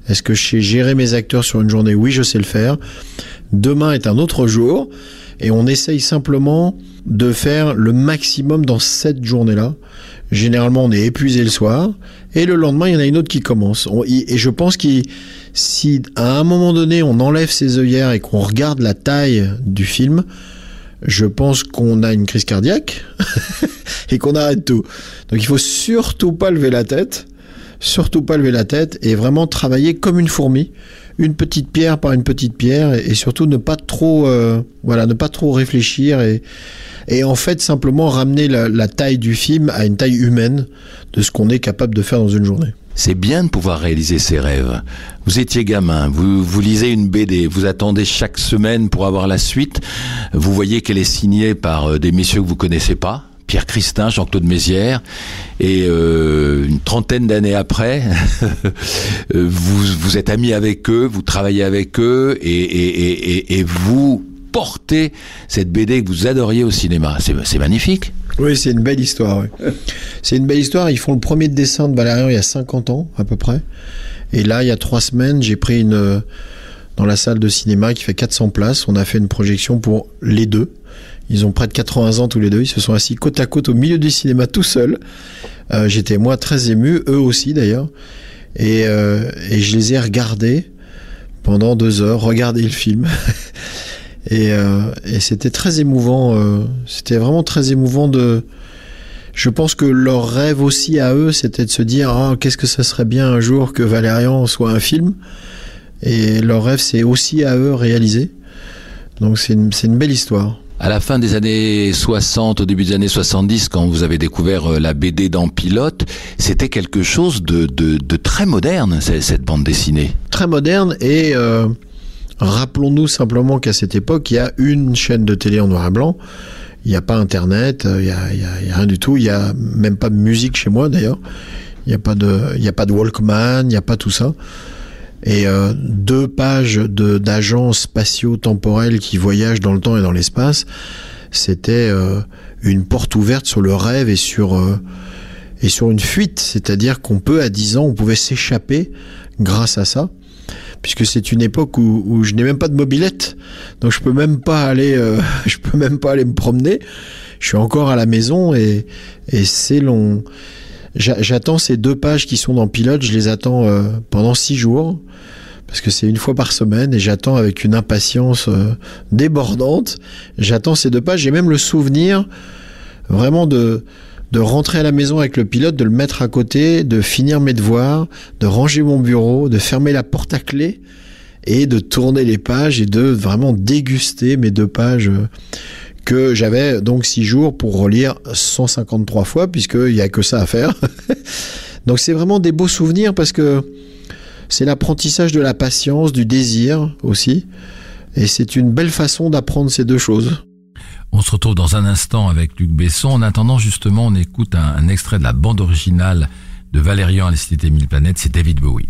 [SPEAKER 7] Est-ce que je sais gérer mes acteurs sur une journée? Oui, je sais le faire. Demain est un autre jour et on essaye simplement de faire le maximum dans cette journée-là. Généralement, on est épuisé le soir et le lendemain, il y en a une autre qui commence. Et je pense que si à un moment donné, on enlève ses œillères et qu'on regarde la taille du film, je pense qu'on a une crise cardiaque et qu'on arrête tout. Donc il faut surtout pas lever la tête, surtout pas lever la tête et vraiment travailler comme une fourmi, une petite pierre par une petite pierre et, surtout ne pas trop, euh, voilà, ne pas trop réfléchir et et en fait simplement ramener la, la taille du film à une taille humaine de ce qu'on est capable de faire dans une journée.
[SPEAKER 8] C'est bien de pouvoir réaliser ses rêves. Vous étiez gamin, vous, vous lisez une BD, vous attendez chaque semaine pour avoir la suite. Vous voyez qu'elle est signée par euh, des messieurs que vous connaissez pas. Pierre Christin, Jean-Claude Mézières, et euh, une trentaine d'années après, euh, vous, vous êtes amis avec eux, vous travaillez avec eux, et, et, et, et- et vous portez cette BD que vous adoriez au cinéma. C'est magnifique.
[SPEAKER 7] Oui, c'est une belle histoire. oui. C'est une belle histoire. Ils font le premier dessin de Valérian il y a 50 ans, à peu près. Et là, il y a trois semaines, j'ai pris une. euh, Dans la salle de cinéma qui fait 400 places, on a fait une projection pour les deux. Ils ont près de 80 ans tous les deux. Ils se sont assis côte à côte au milieu du cinéma tout seuls. Euh, J'étais moi très ému, eux aussi d'ailleurs. Et, euh, et je les ai regardés pendant deux heures, regarder le film. et euh, et c'était très émouvant. c'était vraiment très émouvant de. Je pense que leur rêve aussi à eux, c'était de se dire ah qu'est-ce que ça serait bien un jour que Valérian soit un film. Et leur rêve, c'est aussi à eux réalisé. Donc c'est une belle histoire.
[SPEAKER 8] À la fin des années 60, au début des années 70, quand vous avez découvert euh, la BD dans Pilote, c'était quelque chose de, très moderne, cette bande dessinée.
[SPEAKER 7] Très moderne et euh, rappelons-nous simplement qu'à cette époque, il y a une chaîne de télé en noir et blanc. Il n'y a pas Internet, euh, il n'y a, rien du tout. Il n'y a même pas de musique chez moi d'ailleurs. Il n'y a pas de Walkman, il n'y a pas tout ça. Et euh, deux pages de d'agents spatiaux temporels qui voyagent dans le temps et dans l'espace, c'était euh, une porte ouverte sur le rêve et sur euh, et sur une fuite, c'est-à-dire qu'on peut à 10 ans, on pouvait s'échapper grâce à ça, puisque c'est une époque où, où je n'ai même pas de mobilette, donc je peux même pas aller, euh, je peux même pas aller me promener. Je suis encore à la maison et et c'est long. J'a- J'attends ces deux pages qui sont dans Pilote, je les attends euh, pendant six jours parce que c'est une fois par semaine et j'attends avec une impatience euh, débordante. J'attends ces deux pages. J'ai même le souvenir vraiment de de rentrer à la maison avec le pilote, de le mettre à côté, de finir mes devoirs, de ranger mon bureau, de fermer la porte à clé et de tourner les pages et de vraiment déguster mes deux pages euh, que j'avais donc six jours pour relire 153 fois puisqu'il n'y a que ça à faire. donc c'est vraiment des beaux souvenirs parce que c'est l'apprentissage de la patience, du désir aussi. Et c'est une belle façon d'apprendre ces deux choses.
[SPEAKER 3] On se retrouve dans un instant avec Luc Besson. En attendant, justement, on écoute un, extrait de la bande originale de Valérian à la Cité Mille Planètes. C'est David Bowie.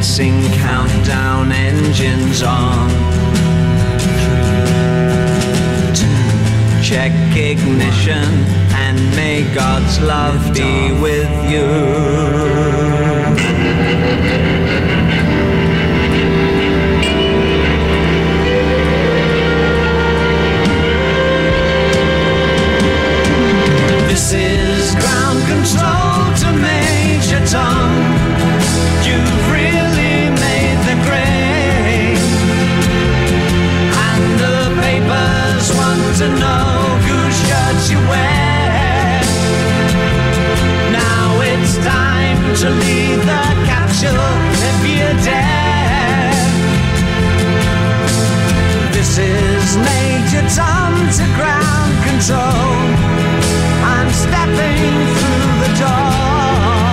[SPEAKER 9] commencing countdown engines on. Check ignition and may God's love be with you. This is ground control to Major Tom. To know whose shirts you wear. Now it's time to lead the capsule if you dare. This is Major Tom to ground control. I'm stepping through the door.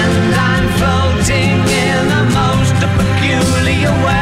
[SPEAKER 9] And I'm floating in a most peculiar way.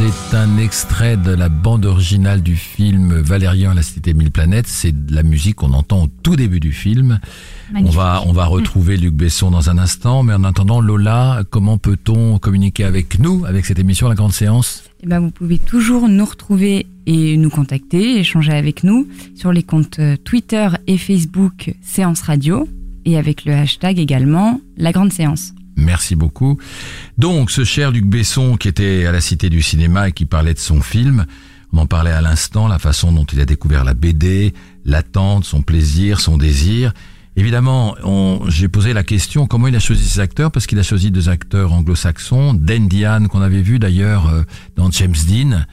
[SPEAKER 3] C'est un extrait de la bande originale du film Valérian la cité mille planètes. C'est de la musique qu'on entend au tout début du film. On va, on va retrouver Luc Besson dans un instant, mais en attendant, Lola, comment peut-on communiquer avec nous, avec cette émission La Grande Séance?
[SPEAKER 5] Eh ben, vous pouvez toujours nous retrouver et nous contacter, échanger avec nous sur les comptes euh, Twitter et Facebook Séance Radio et avec le hashtag également La Grande Séance.
[SPEAKER 3] Merci beaucoup. Donc, ce cher Luc Besson qui était à la Cité du Cinéma et qui parlait de son film, on en parlait à l'instant, la façon dont il a découvert la BD, l'attente, son plaisir, son désir. Évidemment, j'ai posé la question comment il a choisi ses acteurs, parce qu'il a choisi deux acteurs anglo-saxons, Dan Diane qu'on avait vu d'ailleurs euh, dans James Dean,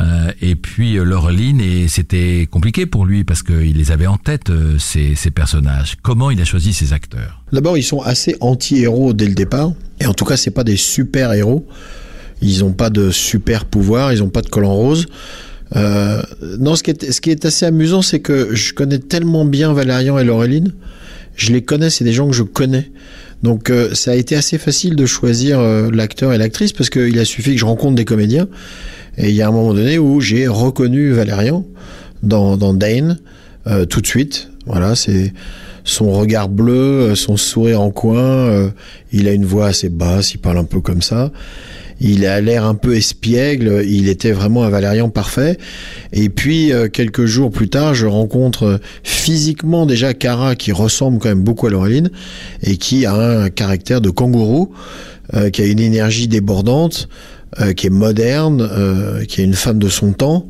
[SPEAKER 3] euh, et puis euh, Laureline, et c'était compliqué pour lui parce qu'il les avait en tête, euh, ces, ces personnages. Comment il a choisi ses acteurs?
[SPEAKER 7] D'abord, ils sont assez anti-héros dès le départ. Et en tout cas, c'est pas des super-héros. Ils ont pas de super pouvoir, ils ont pas de collant rose. Non, ce qui est, ce qui est assez amusant, c'est que je connais tellement bien Valérian et Laureline. Je les connais, c'est des gens que je connais. Donc euh, ça a été assez facile de choisir euh, l'acteur et l'actrice parce qu'il a suffi que je rencontre des comédiens. Et il y a un moment donné où j'ai reconnu Valérian dans, dans Dane euh, tout de suite. Voilà, c'est son regard bleu, euh, son sourire en coin. euh, il a une voix assez basse, il parle un peu comme ça. Il a l'air un peu espiègle. Il était vraiment un Valérian parfait. Et puis euh, quelques jours plus tard, je rencontre euh, physiquement déjà Cara qui ressemble quand même beaucoup à Laureline et qui a un caractère de kangourou, euh, qui a une énergie débordante, euh, qui est moderne, euh, qui est une femme de son temps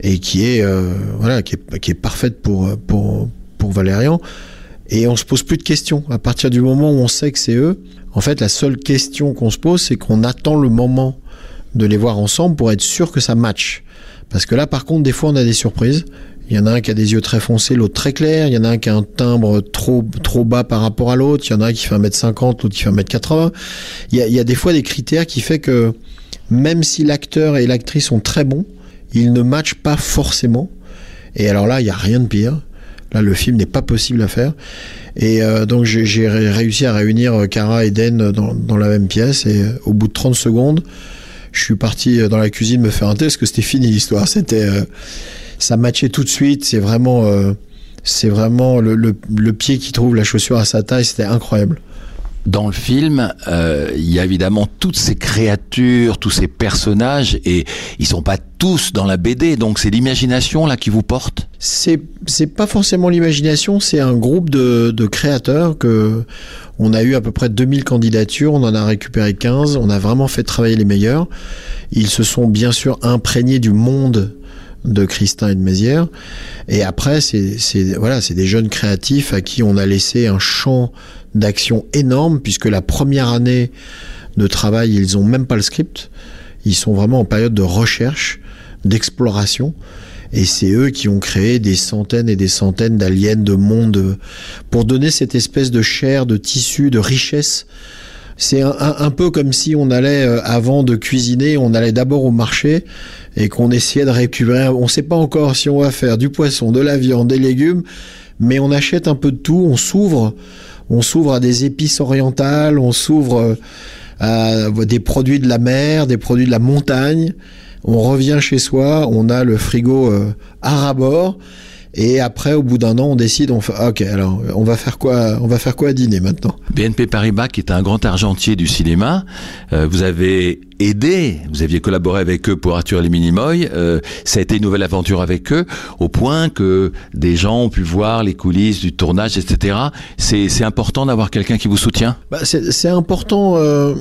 [SPEAKER 7] et qui est euh, voilà qui est, qui est parfaite pour pour pour Valérian et on se pose plus de questions à partir du moment où on sait que c'est eux en fait la seule question qu'on se pose c'est qu'on attend le moment de les voir ensemble pour être sûr que ça match parce que là par contre des fois on a des surprises il y en a un qui a des yeux très foncés, l'autre très clair. Il y en a un qui a un timbre trop trop bas par rapport à l'autre. Il y en a un qui fait 1m50, l'autre qui fait 1m80. Il y a, il y a des fois des critères qui fait que même si l'acteur et l'actrice sont très bons, ils ne matchent pas forcément. Et alors là, il n'y a rien de pire. Là, le film n'est pas possible à faire. Et euh, donc, j'ai j'ai ré- réussi à réunir euh, Cara et Den dans, la même pièce. Et euh, au bout de 30 secondes, je suis parti dans la cuisine me faire un thé parce que c'était fini l'histoire. C'était, ça matchait tout de suite. C'est vraiment, c'est vraiment le pied qui trouve la chaussure à sa taille. C'était incroyable.
[SPEAKER 8] Dans le film, euh, il y a évidemment toutes ces créatures, tous ces personnages, et ils sont pas tous dans la BD, donc c'est l'imagination là qui vous porte?
[SPEAKER 7] C'est c'est pas forcément l'imagination, c'est un groupe de, de créateurs que on a eu à peu près 2000 candidatures, on en a récupéré 15, on a vraiment fait travailler les meilleurs. Ils se sont bien sûr imprégnés du monde de Christin et de Mézières. Et après, c'est voilà, c'est des jeunes créatifs à qui on a laissé un champ d'action énorme, puisque la première année de travail, ils ont même pas le script. Ils sont vraiment en période de recherche, d'exploration. Et c'est eux qui ont créé des centaines et des centaines d'aliens de mondes pour donner cette espèce de chair, de tissu, de richesse. C'est un peu comme si on allait, euh, avant de cuisiner, on allait d'abord au marché et qu'on essayait de récupérer. On ne sait pas encore si on va faire du poisson, de la viande, des légumes, mais on achète un peu de tout, on s'ouvre, on s'ouvre à des épices orientales, on s'ouvre euh, à des produits de la mer, des produits de la montagne. On revient chez soi, on a le frigo euh, à rabord. Et après, au bout d'un an, on décide, on fait, ah, ok, alors, on va faire quoi, on va faire quoi à dîner maintenant?
[SPEAKER 8] BNP Paribas, qui est un grand argentier du cinéma, euh, vous avez aidé, vous aviez collaboré avec eux pour Arthur et les Minimoy, euh, ça a été une nouvelle aventure avec eux, au point que des gens ont pu voir les coulisses du tournage, etc. C'est important d'avoir quelqu'un qui vous soutient?
[SPEAKER 7] Bah, c'est important. euh,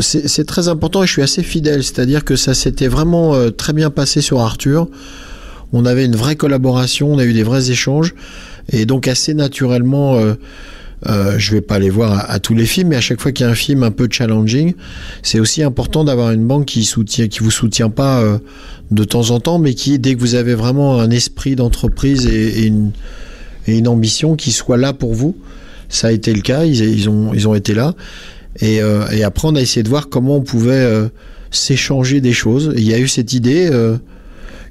[SPEAKER 7] c'est c'est très important et je suis assez fidèle. C'est-à-dire que ça s'était vraiment euh, très bien passé sur Arthur. On avait une vraie collaboration, on a eu des vrais échanges, et donc assez naturellement, euh, euh, je vais pas aller voir à, tous les films, mais à chaque fois qu'il y a un film un peu challenging, c'est aussi important d'avoir une banque qui soutient, qui vous soutient pas euh, de temps en temps, mais qui, dès que vous avez vraiment un esprit d'entreprise et, une, ambition, qui soit là pour vous. Ça a été le cas, ils, ont, ils ont été là. Et, euh, et après, on a essayé de voir comment on pouvait euh, s'échanger des choses. Il y a eu cette idée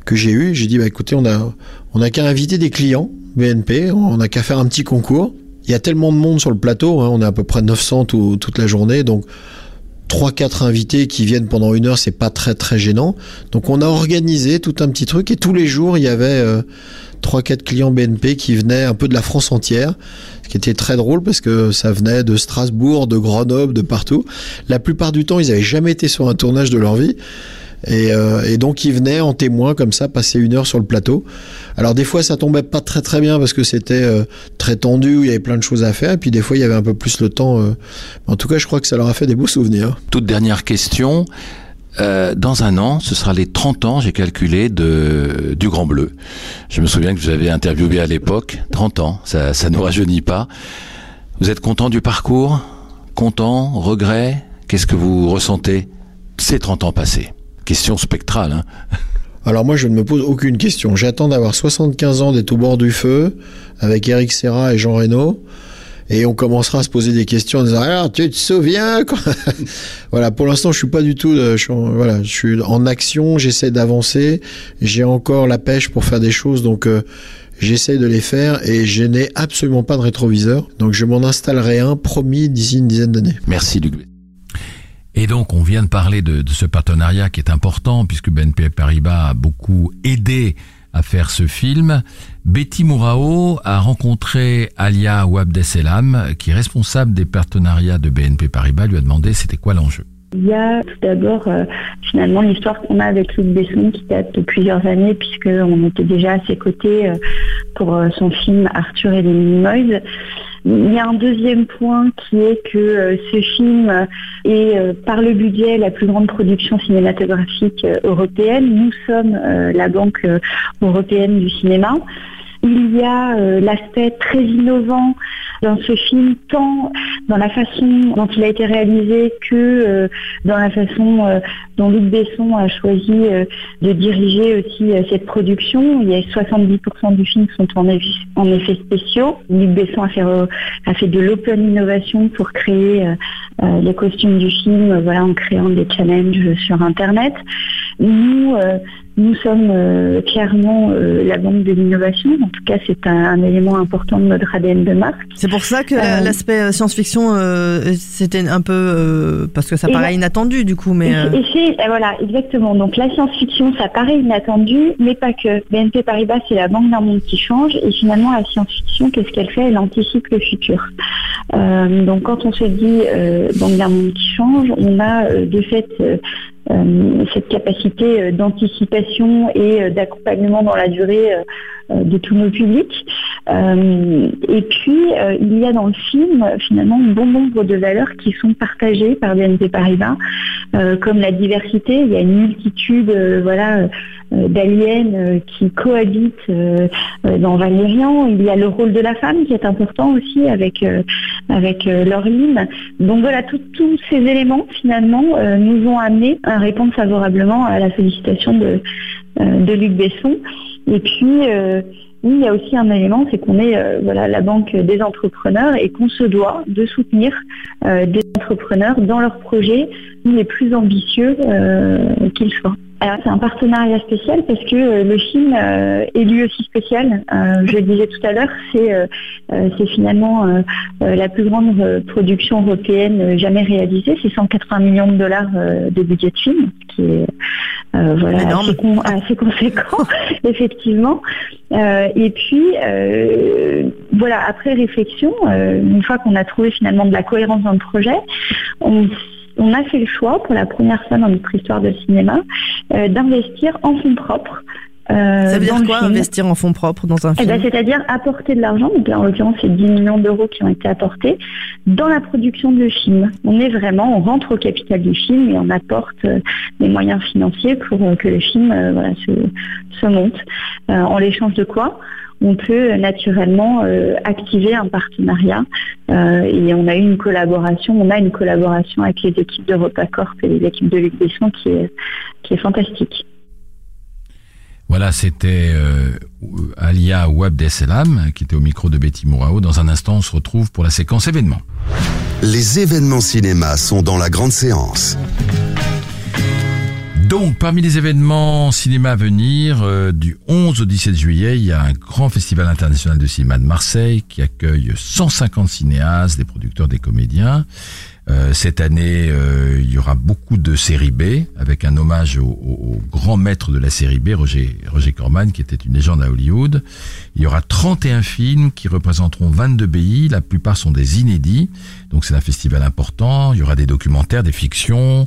[SPEAKER 7] que j'ai eue. J'ai dit, bah, écoutez, on a, on a qu'à inviter des clients BNP, on a qu'à faire un petit concours. Il y a tellement de monde sur le plateau, hein, on est à peu près 900 tout- toute la journée, donc 3-4 invités qui viennent pendant une heure, c'est pas très très gênant. Donc on a organisé tout un petit truc et tous les jours il y avait euh, 3-4 clients BNP qui venaient un peu de la France entière, ce qui était très drôle parce que ça venait de Strasbourg, de Grenoble, de partout. La plupart du temps ils avaient jamais été sur un tournage de leur vie. Et, euh, et donc ils venaient en témoin comme ça, passer une heure sur le plateau. Alors des fois ça tombait pas très très bien parce que c'était euh, très tendu, où il y avait plein de choses à faire. Et puis des fois il y avait un peu plus le temps. euh. En tout cas je crois que ça leur a fait des beaux souvenirs.
[SPEAKER 8] Toute dernière question. Dans un an, ce sera les 30 ans, j'ai calculé, de, du Grand Bleu. Je me souviens que vous avez interviewé à l'époque, 30 ans, ça, ça ne rajeunit pas. Vous êtes content du parcours? Content? Regret? Qu'est-ce que vous ressentez ces 30 ans passés? Question spectrale. Hein
[SPEAKER 7] Alors moi je ne me pose aucune question. J'attends d'avoir 75 ans d'être au bord du feu avec Eric Serra et Jean Reno. Et on commencera à se poser des questions en disant alors tu te souviens quand... voilà pour l'instant je suis pas du tout euh, je suis en, voilà je suis en action j'essaie d'avancer j'ai encore la pêche pour faire des choses donc euh, j'essaie de les faire et je n'ai absolument pas de rétroviseur donc je m'en installerai un promis d'ici une dizaine d'années
[SPEAKER 8] Merci Luc.
[SPEAKER 3] Et donc, on vient de parler de, ce partenariat qui est important puisque BNP Paribas a beaucoup aidé à faire ce film. Betty Mourao a rencontré Alia Ouabdesselam, qui est responsable des partenariats de BNP Paribas, lui a demandé c'était quoi l'enjeu.
[SPEAKER 10] Il y a tout d'abord euh, finalement l'histoire qu'on a avec Luc Besson qui date de plusieurs années puisqu'on était déjà à ses côtés euh, pour euh, son film Arthur et les Minimoys. Il y a un deuxième point qui est que euh, ce film est euh, par le budget la plus grande production cinématographique euh, européenne. Nous sommes la banque européenne du cinéma. Il y a l'aspect très innovant dans ce film, tant dans la façon dont il a été réalisé que euh, dans la façon euh, dont Luc Besson a choisi euh, de diriger aussi cette production. Il y a 70% du film sont en, eff- en effets spéciaux. Luc Besson a fait, a fait de l'open innovation pour créer les costumes du film, voilà, en créant des challenges sur Internet. Nous, nous sommes euh, clairement euh, la banque de l'innovation. En tout cas, c'est un, un élément important de notre ADN de marque.
[SPEAKER 11] C'est pour ça que
[SPEAKER 10] Euh,
[SPEAKER 11] l'aspect science-fiction, c'était un peu parce que ça paraît inattendu du coup, mais
[SPEAKER 10] Et c'est- et voilà, exactement. Donc la science-fiction, ça paraît inattendu, mais pas que. BNP Paribas, c'est la banque d'un monde qui change, et finalement la science-fiction, qu'est-ce qu'elle fait? Elle anticipe le futur. Donc quand on se dit banque d'un monde qui change, on a de fait cette capacité euh, d'anticipation et euh, d'accompagnement dans la durée euh, euh, de tous nos publics. Euh, et puis, euh, il y a dans le film, euh, finalement, bon nombre de valeurs qui sont partagées par BNP Paribas, euh, comme la diversité. Il y a une multitude euh, voilà, euh, d'aliens euh, qui cohabitent euh, euh, dans Valérian. Il y a le rôle de la femme qui est important aussi avec, euh, avec euh, Laureline. Donc voilà, tous ces éléments, finalement, euh, nous ont amené à répondre favorablement à la sollicitation de, euh, de Luc Besson. Et puis, euh, oui, il y a aussi un élément, c'est qu'on est euh, voilà la banque des entrepreneurs et qu'on se doit de soutenir euh, des entrepreneurs dans leurs projets les plus ambitieux euh, qu'ils soient. Alors c'est un partenariat spécial parce que euh, le film euh, est lui aussi spécial. Euh, je le disais tout à l'heure, c'est finalement la plus grande production européenne jamais réalisée. C'est 180 millions de dollars de budget de film, ce qui est voilà assez, con- assez conséquent effectivement. Et puis voilà, après réflexion, une fois qu'on a trouvé finalement de la cohérence dans le projet, on on a fait le choix, pour la première fois dans notre histoire de cinéma, euh, d'investir en fonds propres Euh,
[SPEAKER 11] Ça veut dire quoi
[SPEAKER 10] film.
[SPEAKER 11] investir en fonds propres dans un
[SPEAKER 10] Eh
[SPEAKER 11] film?
[SPEAKER 10] ben, C'est-à-dire apporter de l'argent, donc là, en l'occurrence c'est 10 millions d'euros qui ont été apportés dans la production du film. On est vraiment, on rentre au capital du film et on apporte euh, des moyens financiers pour euh, que le film voilà, se, se monte. En l'échange de quoi? On peut naturellement euh, activer un partenariat euh, et on a eu une collaboration, on a une collaboration avec les équipes de Repacorp et l'équipe de Luc Besson qui est, qui est fantastique.
[SPEAKER 3] Voilà, c'était euh, Alia Ouabdesselam qui était au micro de Betty Mourao. Dans un instant, on se retrouve pour la séquence événements.
[SPEAKER 2] Les événements cinéma sont dans la grande séance.
[SPEAKER 3] Donc, parmi les événements cinéma à venir, euh, du 11 au 17 juillet, il y a un grand festival international de cinéma de Marseille qui accueille 150 cinéastes, des producteurs, des comédiens. Euh, cette année, euh, il y aura beaucoup de séries B, avec un hommage au, au- au grand maître de la série B, Roger, Roger Corman, qui était une légende à Hollywood. Il y aura 31 films qui représenteront 22 pays, la plupart sont des inédits, donc c'est un festival important. Il y aura des documentaires, des fictions,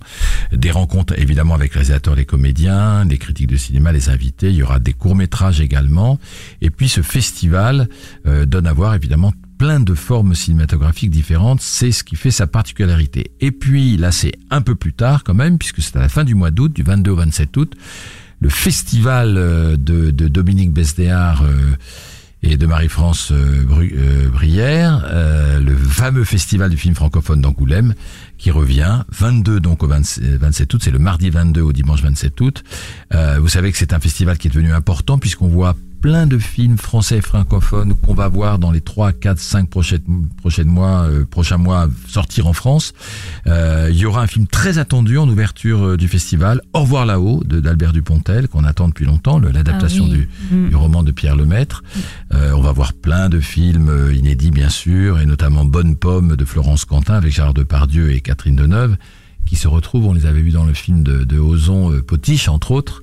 [SPEAKER 3] des rencontres évidemment avec les réalisateurs, les comédiens, les critiques de cinéma, les invités. Il y aura des courts-métrages également. Et puis ce festival euh, donne à voir évidemment plein de formes cinématographiques différentes, c'est ce qui fait sa particularité. Et puis là c'est un peu plus tard quand même, puisque c'est à la fin du mois d'août, du 22 au 27 août, le festival euh, de, Dominique Besdéard euh, et de Marie-France euh, Brière, le fameux festival du film francophone d'Angoulême, qui revient 22 donc au 27 27 août, c'est le mardi 22 au dimanche 27 août. Vous savez que c'est un festival qui est devenu important puisqu'on voit plein de films français et francophones qu'on va voir dans les 3, 4, 5 prochaines, prochaines mois, euh, prochains mois sortir en France. Euh, il y aura un film très attendu en ouverture euh, du festival, Au revoir là-haut, d'Albert Dupontel, qu'on attend depuis longtemps, l'adaptation
[SPEAKER 4] Ah oui.
[SPEAKER 3] du,
[SPEAKER 4] Mm.
[SPEAKER 3] du roman de Pierre Lemaître. Euh, on va voir plein de films euh, inédits, bien sûr, et notamment Bonne Pomme de Florence Quentin avec Gérard Depardieu et Catherine Deneuve, qui se retrouvent, on les avait vus dans le film de, de Ozon euh, Potiche, entre autres.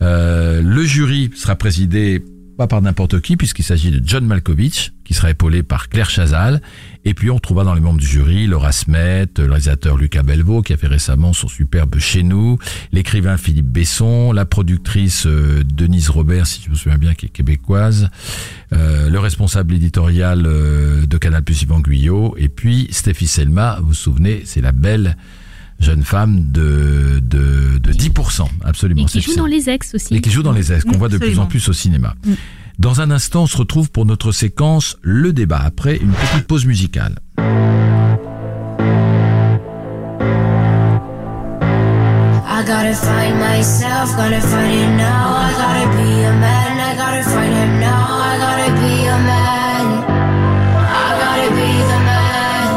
[SPEAKER 3] Euh, le jury sera présidé pas par n'importe qui, puisqu'il s'agit de John Malkovich, qui sera épaulé par Claire Chazal. Et puis on trouvera dans les membres du jury Laura Smet, le réalisateur Lucas Belvaux, qui a fait récemment son superbe Chez nous, l'écrivain Philippe Besson, la productrice euh, Denise Robert, si je me souviens bien, qui est québécoise, euh, le responsable éditorial euh, de Canal Plus Yvan Guyot, et puis Stéphie Selma, vous vous souvenez, c'est la belle jeune femme de, de, de 10%, absolument.
[SPEAKER 4] Et qui joue dans les ex aussi.
[SPEAKER 3] Et qui joue dans les airs, qu'on voit de plus en plus au cinéma.
[SPEAKER 4] Mm.
[SPEAKER 3] Dans un instant, on se retrouve pour notre séquence Le débat, après une petite pause musicale.
[SPEAKER 12] I gotta find myself, gotta find it now. I gotta be a man, I gotta find him now. I gotta be a man. I gotta be the man.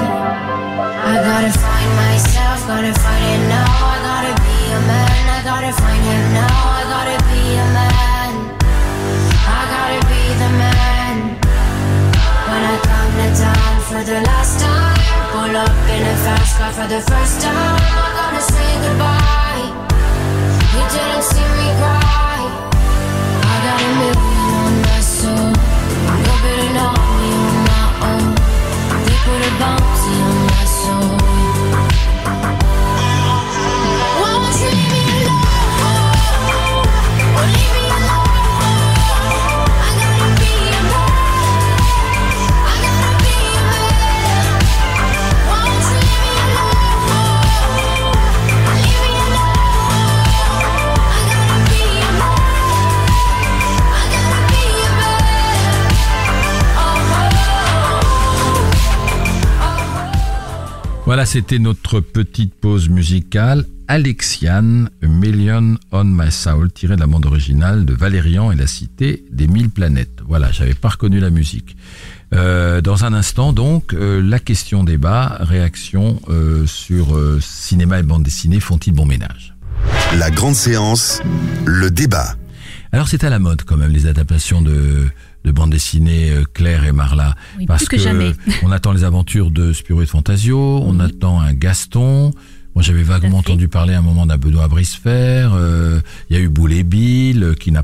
[SPEAKER 12] I gotta find for the last time, pull up in a fast car for the first time. I'm gonna say goodbye. You didn't see me cry.
[SPEAKER 3] Voilà, c'était notre petite pause musicale. Alexiane, A Million on My Soul, tiré de la bande originale de Valérian et la cité des mille planètes. Voilà, j'avais pas reconnu la musique. Euh, dans un instant, donc, euh, la question débat, réaction euh, sur euh, cinéma et bande dessinée, font-ils bon ménage?
[SPEAKER 2] La grande séance, le débat.
[SPEAKER 3] Alors c'est à la mode quand même les adaptations de, de bande dessinée euh, Claire et Marla.
[SPEAKER 4] Oui,
[SPEAKER 3] parce
[SPEAKER 4] que jamais.
[SPEAKER 3] on attend les aventures de Spirou et de Fantasio, on attend un Gaston. Moi j'avais vaguement entendu parler à un moment d'un Benoît Bricefer. euh, Il y a eu Boule et Bill euh, qui n'a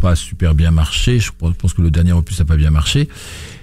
[SPEAKER 3] pas super bien marché. Je pense que le dernier opus n'a pas bien marché.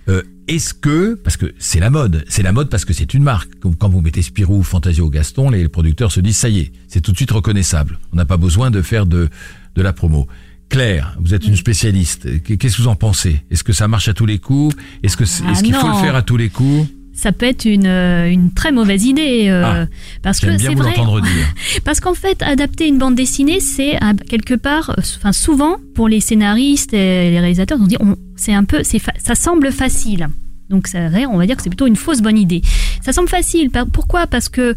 [SPEAKER 3] Euh, Est-ce que, parce que c'est la mode, c'est la mode parce que c'est une marque. Quand- vous mettez Spirou ou Fantasio Gaston, les producteurs se disent ça y est, c'est tout de suite reconnaissable. On n'a pas besoin de faire de, de la promo. Claire, vous êtes une spécialiste. Qu'est-ce que vous en pensez? Est-ce que ça marche à tous les coups? Est-ce que c'est-
[SPEAKER 4] Ah
[SPEAKER 3] qu'il faut le faire à tous les coups?
[SPEAKER 4] Ça peut être une, euh, une très mauvaise idée. euh,
[SPEAKER 3] Ah,
[SPEAKER 4] parce que c'est vrai.
[SPEAKER 3] dire.
[SPEAKER 4] Parce qu'en fait, adapter une bande dessinée, c'est quelque part, euh, enfin souvent pour les scénaristes et les réalisateurs, on dit, c'est un peu, c'est ça semble facile. Donc ça, on va dire que c'est plutôt une fausse bonne idée. Ça semble facile. Pourquoi? Parce que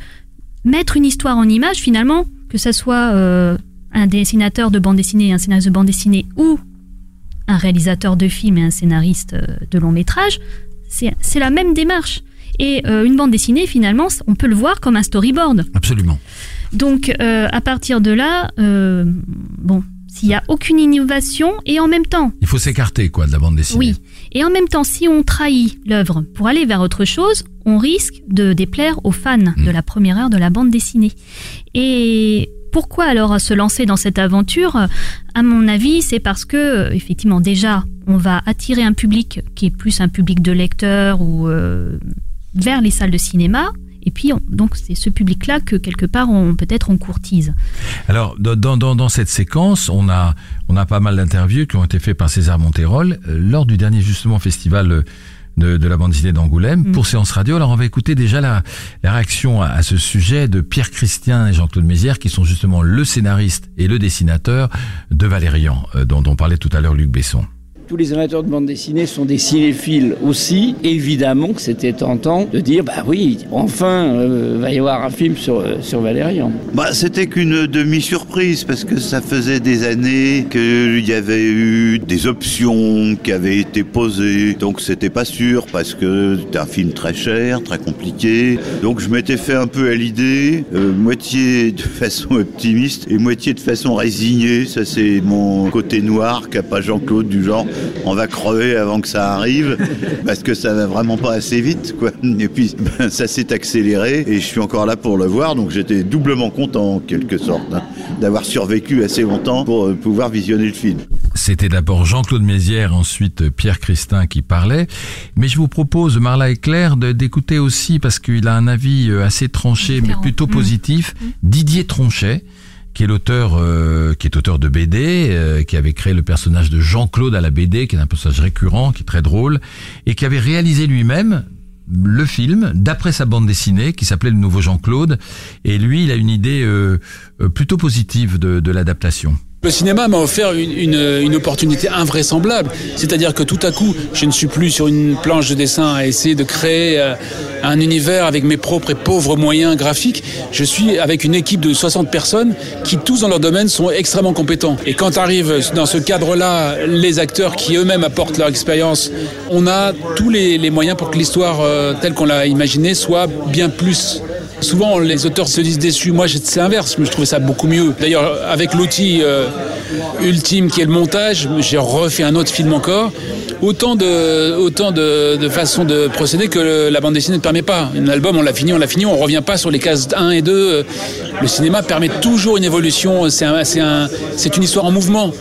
[SPEAKER 4] mettre une histoire en image, finalement, que ça soit euh, un dessinateur de bande dessinée, un scénariste de bande dessinée ou un réalisateur de film et un scénariste euh, de long métrage, c'est la même démarche. Et euh, une bande dessinée, finalement, on peut le voir comme un storyboard.
[SPEAKER 3] Absolument.
[SPEAKER 4] Donc, euh, à partir de là, euh, bon, s'il n'y a aucune innovation, et en même temps,
[SPEAKER 3] Il faut s'écarter quoi de la bande dessinée.
[SPEAKER 4] oui, et en même temps, si on trahit l'œuvre pour aller vers autre chose, on risque de déplaire aux fans de la première heure de la bande dessinée. Et pourquoi alors se lancer dans cette aventure? À mon avis, c'est parce que, effectivement, déjà, on va attirer un public qui est plus un public de lecteurs ou euh, vers les salles de cinéma. Et puis, on- donc, c'est ce public-là que quelque part, on peut-être on courtise.
[SPEAKER 3] Alors, dans cette séquence, on a, on a pas mal d'interviews qui ont été faites par César Monterol euh, lors du dernier justement festival euh, de, de la bande dessinée d'Angoulême
[SPEAKER 4] Mm.
[SPEAKER 3] pour Séance Radio. Alors, on va écouter déjà la, la réaction à, à ce sujet de Pierre Christian et Jean-Claude Mézières, qui sont justement le scénariste et le dessinateur de Valérian, euh, dont, dont parlait tout à l'heure Luc Besson.
[SPEAKER 13] Tous les amateurs de bande dessinée sont des cinéphiles aussi. Évidemment que c'était tentant de dire, bah oui, enfin, euh, va y avoir un film sur, euh, sur Valérian.
[SPEAKER 14] Bah, c'était qu'une demi-surprise parce que ça faisait des années qu'il y avait eu des options qui avaient été posées. Donc c'était pas sûr parce que c'était un film très cher, très compliqué. Donc je m'étais fait un peu à l'idée, euh, moitié de façon optimiste et moitié de façon résignée. Ça c'est mon côté noir qu'a pas Jean-Claude du genre on va crever avant que ça arrive parce que ça va vraiment pas assez vite quoi. Et puis ben, ça s'est accéléré et je suis encore là pour le voir donc j'étais doublement content en quelque sorte hein, d'avoir survécu assez longtemps pour euh, pouvoir visionner le film.
[SPEAKER 3] C'était d'abord Jean-Claude Mézières, ensuite euh, Pierre Christin qui parlait. Mais je vous propose, Marla et Claire, de- d'écouter aussi, parce qu'il a un avis euh, assez tranché, mais plutôt positif, Didier Tronchet, qui est l'auteur, euh, qui est auteur de BD, euh, qui avait créé le personnage de Jean-Claude à la BD, qui est un personnage récurrent, qui est très drôle, et qui avait réalisé lui-même le film d'après sa bande dessinée qui s'appelait Le Nouveau Jean-Claude. Et lui, il a une idée euh, plutôt positive de l'adaptation.
[SPEAKER 15] Le cinéma m'a offert une, opportunité invraisemblable. C'est-à-dire que tout à coup, je ne suis plus sur une planche de dessin à essayer de créer euh, un univers avec mes propres et pauvres moyens graphiques. Je suis avec une équipe de 60 personnes qui, tous dans leur domaine, sont extrêmement compétents. Et quand arrivent dans ce cadre-là les acteurs qui eux-mêmes apportent leur expérience, on a tous les, les moyens pour que l'histoire euh, telle qu'on l'a imaginée soit bien plus Souvent, les auteurs se disent déçus. Moi, c'est l'inverse. mais Je trouvais ça beaucoup mieux. D'ailleurs, avec l'outil euh, ultime qui est le montage, j'ai refait un autre film encore. Autant de, autant de, de façons de procéder que la bande dessinée ne permet pas. Un album, on l'a fini, on l'a fini, on revient pas sur les cases 1 et 2. Le cinéma permet toujours une évolution. C'est un, un, une histoire en mouvement.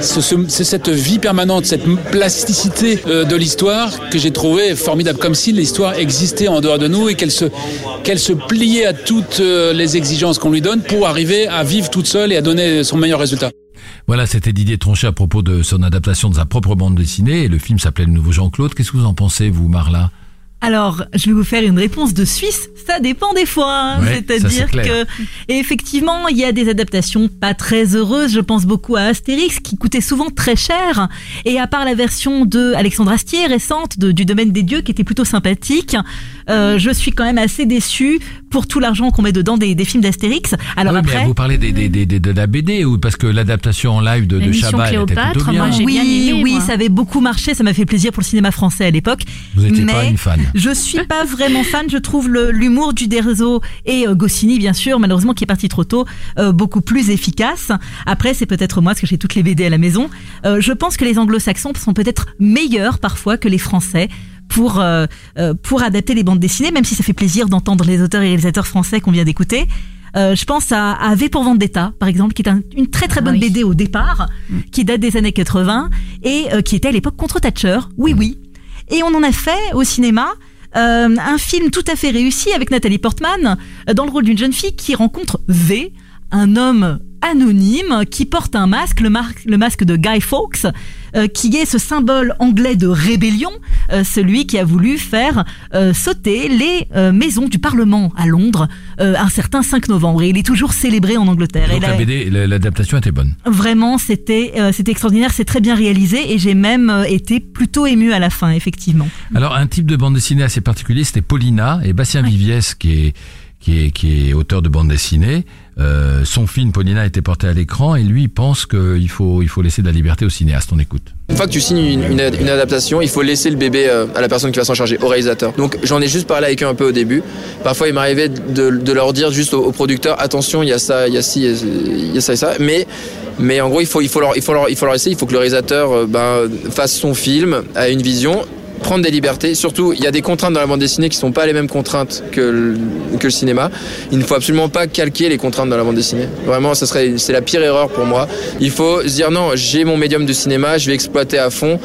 [SPEAKER 15] C'est ce- cette vie permanente, cette plasticité euh, de l'histoire que j'ai trouvé formidable, comme si l'histoire existait en dehors de nous et qu'elle se, qu'elle se pliait à toutes euh, les exigences qu'on lui donne pour arriver à vivre toute seule et à donner son meilleur résultat.
[SPEAKER 3] Voilà, c'était Didier Tronchet à propos de son adaptation de sa propre bande dessinée. Et le film s'appelait Le Nouveau Jean-Claude. Qu'est-ce que vous en pensez, vous, Marla?
[SPEAKER 6] Alors, je vais vous faire une réponse de Suisse. Ça dépend des fois. hein.
[SPEAKER 3] Ouais,
[SPEAKER 6] C'est-à-dire que, effectivement, il y a des adaptations pas très heureuses. Je pense beaucoup à Astérix, qui coûtait souvent très cher. Et à part la version de Alexandre Astier récente de- du Domaine des Dieux, qui était plutôt sympathique, euh, je suis quand même assez déçue pour tout l'argent qu'on met dedans des, des films d'Astérix. Alors
[SPEAKER 3] Ah oui, mais
[SPEAKER 6] après.
[SPEAKER 3] vous parlez des, des, des- des- de la BD ou parce que l'adaptation en live de, de Chabat était plutôt bien.
[SPEAKER 6] oui, oui, ça avait beaucoup marché, ça m'a fait plaisir pour le cinéma français à l'époque.
[SPEAKER 3] Vous n'étiez
[SPEAKER 6] Mais
[SPEAKER 3] pas une fan.
[SPEAKER 6] Je suis pas vraiment fan, je trouve le- l'humour du Derzo et euh, Goscinny, bien sûr, malheureusement qui est parti trop tôt, euh, beaucoup plus efficace. Après, c'est peut-être moi, parce que j'ai toutes les BD à la maison. Euh, je pense que les anglo-saxons sont peut-être meilleurs parfois que les français pour, euh, euh, pour adapter les bandes dessinées, même si ça fait plaisir d'entendre les auteurs et réalisateurs français qu'on vient d'écouter. Euh, je pense à, à V pour Vendetta, par exemple, qui est un- une très très bonne BD au départ, qui date des années 80 et euh, qui était à l'époque contre Thatcher. Oui, oui. Et on en a fait au cinéma un film tout à fait réussi avec Nathalie Portman dans le rôle d'une jeune fille qui rencontre V, un homme anonyme qui porte un masque, le, mar- le masque de Guy Fawkes, euh, qui est ce symbole anglais de rébellion, euh, celui qui a voulu faire euh, sauter les maisons du Parlement à Londres un certain 5 novembre. Et il est toujours célébré en Angleterre.
[SPEAKER 3] Donc
[SPEAKER 6] Et
[SPEAKER 3] la BD, la- l'adaptation était bonne.
[SPEAKER 6] Vraiment, c'était c'était extraordinaire, c'est très bien réalisé et j'ai même été plutôt émue à la fin, effectivement.
[SPEAKER 3] Alors un type de bande dessinée assez particulier, c'était Paulina et Bastien Viviès qui est qui est qui est auteur de bande dessinée. Euh, son film Paulina a été porté à l'écran et lui pense qu'il faut il faut laisser de la liberté au cinéaste. On écoute.
[SPEAKER 16] Une fois que tu signes une, une ad- une adaptation, il faut laisser le bébé euh, à la personne qui va s'en charger, au réalisateur. Donc j'en ai juste parlé avec eux un peu au début. Parfois il m'arrivait de, leur dire juste au, producteur attention, il y a ça, il y a ci, il y a ça et ça. Mais mais en gros il faut il faut leur il faut leur il faut leur laisser, il faut que le réalisateur euh, ben, fasse son film, a une vision prendre des libertés. Surtout, il y a des contraintes dans la bande dessinée qui sont pas les mêmes contraintes que le, que le cinéma. Il ne faut absolument pas calquer les contraintes dans la bande dessinée. Vraiment, ça serait, c'est la pire erreur pour moi. Il faut se dire non, j'ai mon médium de cinéma, je vais exploiter à fond.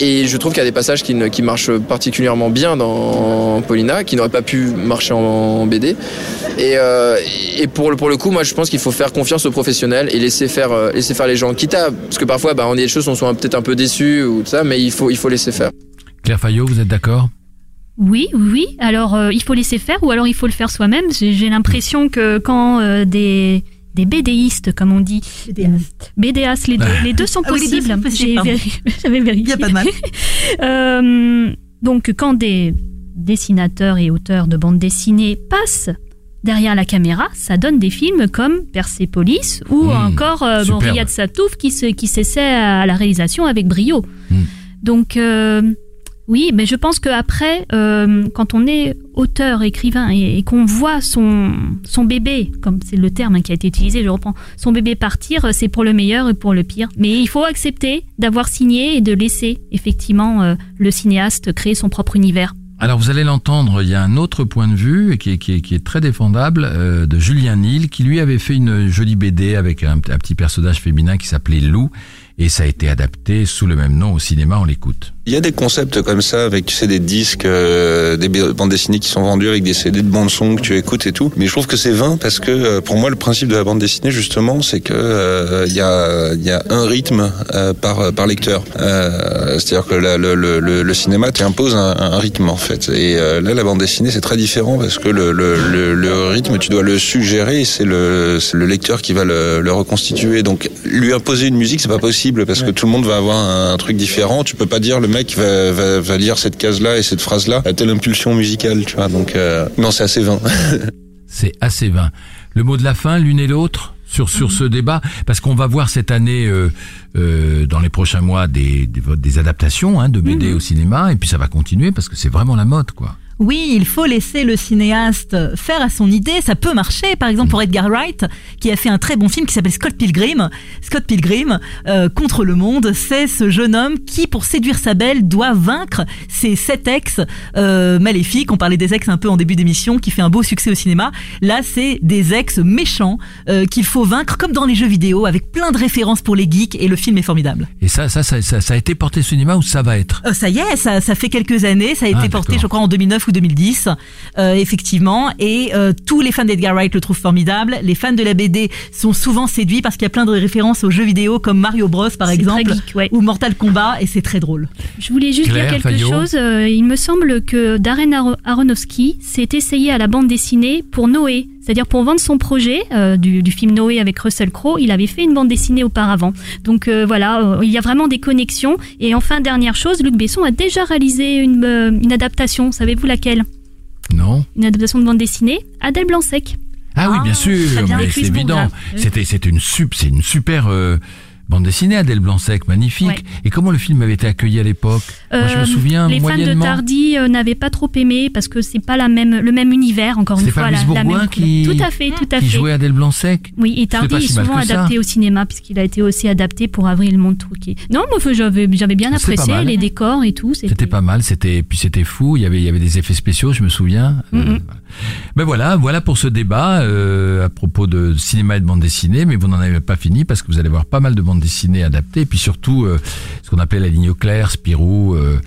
[SPEAKER 16] Et je trouve qu'il y a des passages qui, ne- qui marchent particulièrement bien dans Paulina, qui n'auraient pas pu marcher en, en BD. Et, euh, et pour, le- pour le coup, moi, je pense qu'il faut faire confiance aux professionnels et laisser faire, euh, laisser faire les gens. Quitte à, parce que parfois, bah, on est des choses, on soit peut-être un peu déçus ou tout ça, mais il faut, il faut laisser faire.
[SPEAKER 3] Claire Fayot, vous êtes d'accord?
[SPEAKER 4] Oui, oui. Alors, euh, il faut laisser faire ou alors il faut le faire soi-même. J'ai l'impression que quand euh, des, des BDistes, comme on dit, BDas, les deux, les deux sont
[SPEAKER 6] Ah
[SPEAKER 4] possibles. J'avais vérifié.
[SPEAKER 6] Il y a pas de mal.
[SPEAKER 4] Euh, donc, quand des dessinateurs et auteurs de bande dessinée passent derrière la caméra, ça donne des films comme Persepolis ou encore euh, bon. Riyad Satouf qui se- qui s'essaie à la réalisation avec brio. Donc euh, oui, mais je pense qu'après, euh, quand on est auteur, écrivain et, qu'on voit son, son bébé, comme c'est le terme qui a été utilisé, je reprends, son bébé partir, c'est pour le meilleur et pour le pire. Mais il faut accepter d'avoir signé et de laisser effectivement euh, le cinéaste créer son propre univers.
[SPEAKER 3] Alors vous allez l'entendre, il y a un autre point de vue qui est, très défendable euh, de Julien Nil qui lui avait fait une jolie BD avec un petit personnage féminin qui s'appelait Lou et ça a été adapté sous le même nom au cinéma, on l'écoute.
[SPEAKER 17] Il y a des concepts comme ça avec tu sais des disques, euh, des bandes dessinées qui sont vendues avec des CD de bande son que tu écoutes et tout. Mais je trouve que c'est vain parce que euh, pour moi le principe de la bande dessinée justement c'est que euh, il y a il y a un rythme euh, par par lecteur. Euh, C'est-à-dire que la- le, le, le, le cinéma t'impose un, un rythme en fait. Et euh, là la bande dessinée c'est très différent parce que le, le, le, rythme tu dois le suggérer et c'est le c'est le lecteur qui va le, le reconstituer. Donc lui imposer une musique c'est pas possible parce que tout le monde va avoir un, un truc différent. Tu peux pas dire le mec va, va, va lire cette case là et cette phrase là à telle impulsion musicale, tu vois. Donc euh, non, c'est assez vain.
[SPEAKER 3] C'est assez vain. Le mot de la fin, l'une et l'autre sur sur ce débat, parce qu'on va voir cette année, euh, euh, dans les prochains mois, des, des, des adaptations hein, de BD au cinéma, et puis ça va continuer parce que c'est vraiment la mode, quoi.
[SPEAKER 6] Oui, il faut laisser le cinéaste faire à son idée. Ça peut marcher. Par exemple, pour Edgar Wright, qui a fait un très bon film qui s'appelle Scott Pilgrim. Scott Pilgrim, euh, contre le monde, c'est ce jeune homme qui, pour séduire sa belle, doit vaincre ses sept ex euh, maléfiques. On parlait des ex un peu en début d'émission, qui fait un beau succès au cinéma. Là, c'est des ex méchants euh, qu'il faut vaincre, comme dans les jeux vidéo, avec plein de références pour les geeks. Et le film est formidable.
[SPEAKER 3] Et ça, ça, ça, ça, ça a été porté au cinéma ou ça va être?
[SPEAKER 6] Ça y est, ça, ça fait quelques années, ça a été
[SPEAKER 3] Ah,
[SPEAKER 6] porté,
[SPEAKER 3] d'accord.
[SPEAKER 6] je crois, en 2009 ou 2010, euh, effectivement. Et euh, tous les fans d'Edgar Wright le trouvent formidable. Les fans de la BD sont souvent séduits parce qu'il y a plein de références aux jeux vidéo comme Mario Bros par exemple,
[SPEAKER 4] très geek, ouais.
[SPEAKER 6] ou Mortal Kombat, et c'est très drôle.
[SPEAKER 4] Je voulais juste
[SPEAKER 6] Claire,
[SPEAKER 4] dire quelque
[SPEAKER 6] Fayot.
[SPEAKER 4] chose. Euh, il me semble que Darren Aro- Aronofsky s'est essayé à la bande dessinée pour Noé. C'est-à-dire pour vendre son projet euh, du, du film Noé avec Russell Crowe, il avait fait une bande dessinée auparavant. Donc euh, voilà, euh, il y a vraiment des connexions. Et enfin, dernière chose, Luc Besson a déjà réalisé une, euh, une adaptation. Savez-vous laquelle?
[SPEAKER 3] Non.
[SPEAKER 4] Une adaptation de bande dessinée Adèle Blanc-Sec.
[SPEAKER 3] Ah oui, bien sûr,
[SPEAKER 4] très bien.
[SPEAKER 3] mais c'est évident. C'était, c'était une sup, c'est une super euh, bande dessinée, Adèle Blanc-Sec, magnifique.
[SPEAKER 4] Ouais.
[SPEAKER 3] Et comment le film avait été accueilli à l'époque? Moi, je me
[SPEAKER 4] Euh,
[SPEAKER 3] souviens
[SPEAKER 4] les fans de. Tardy euh, n'avaient pas trop aimé parce que c'est pas la même, le même univers, encore une fois.
[SPEAKER 3] pas Louise
[SPEAKER 4] la
[SPEAKER 3] Bourgoin qui.
[SPEAKER 4] Tout à fait, tout à
[SPEAKER 3] qui
[SPEAKER 4] fait.
[SPEAKER 3] jouait Adèle Blanc-Sec.
[SPEAKER 4] Oui, et Tardy
[SPEAKER 3] pas
[SPEAKER 4] est
[SPEAKER 3] si
[SPEAKER 4] souvent
[SPEAKER 3] ça.
[SPEAKER 4] adapté au cinéma puisqu'il a été aussi adapté pour Avril Montrouquet. Non, moi j'avais j'avais bien
[SPEAKER 3] c'est pas
[SPEAKER 4] apprécié les décors et tout.
[SPEAKER 3] C'était pas mal, c'était puis c'était fou. Il y avait il y avait des effets spéciaux, je me souviens. Ben voilà, voilà pour ce débat euh, à propos de cinéma et de bande dessinée. Mais vous n'en avez pas fini parce que vous allez voir pas mal de bandes dessinées adaptées, et puis surtout euh, ce qu'on appelle la ligne claire, Spirou. euh,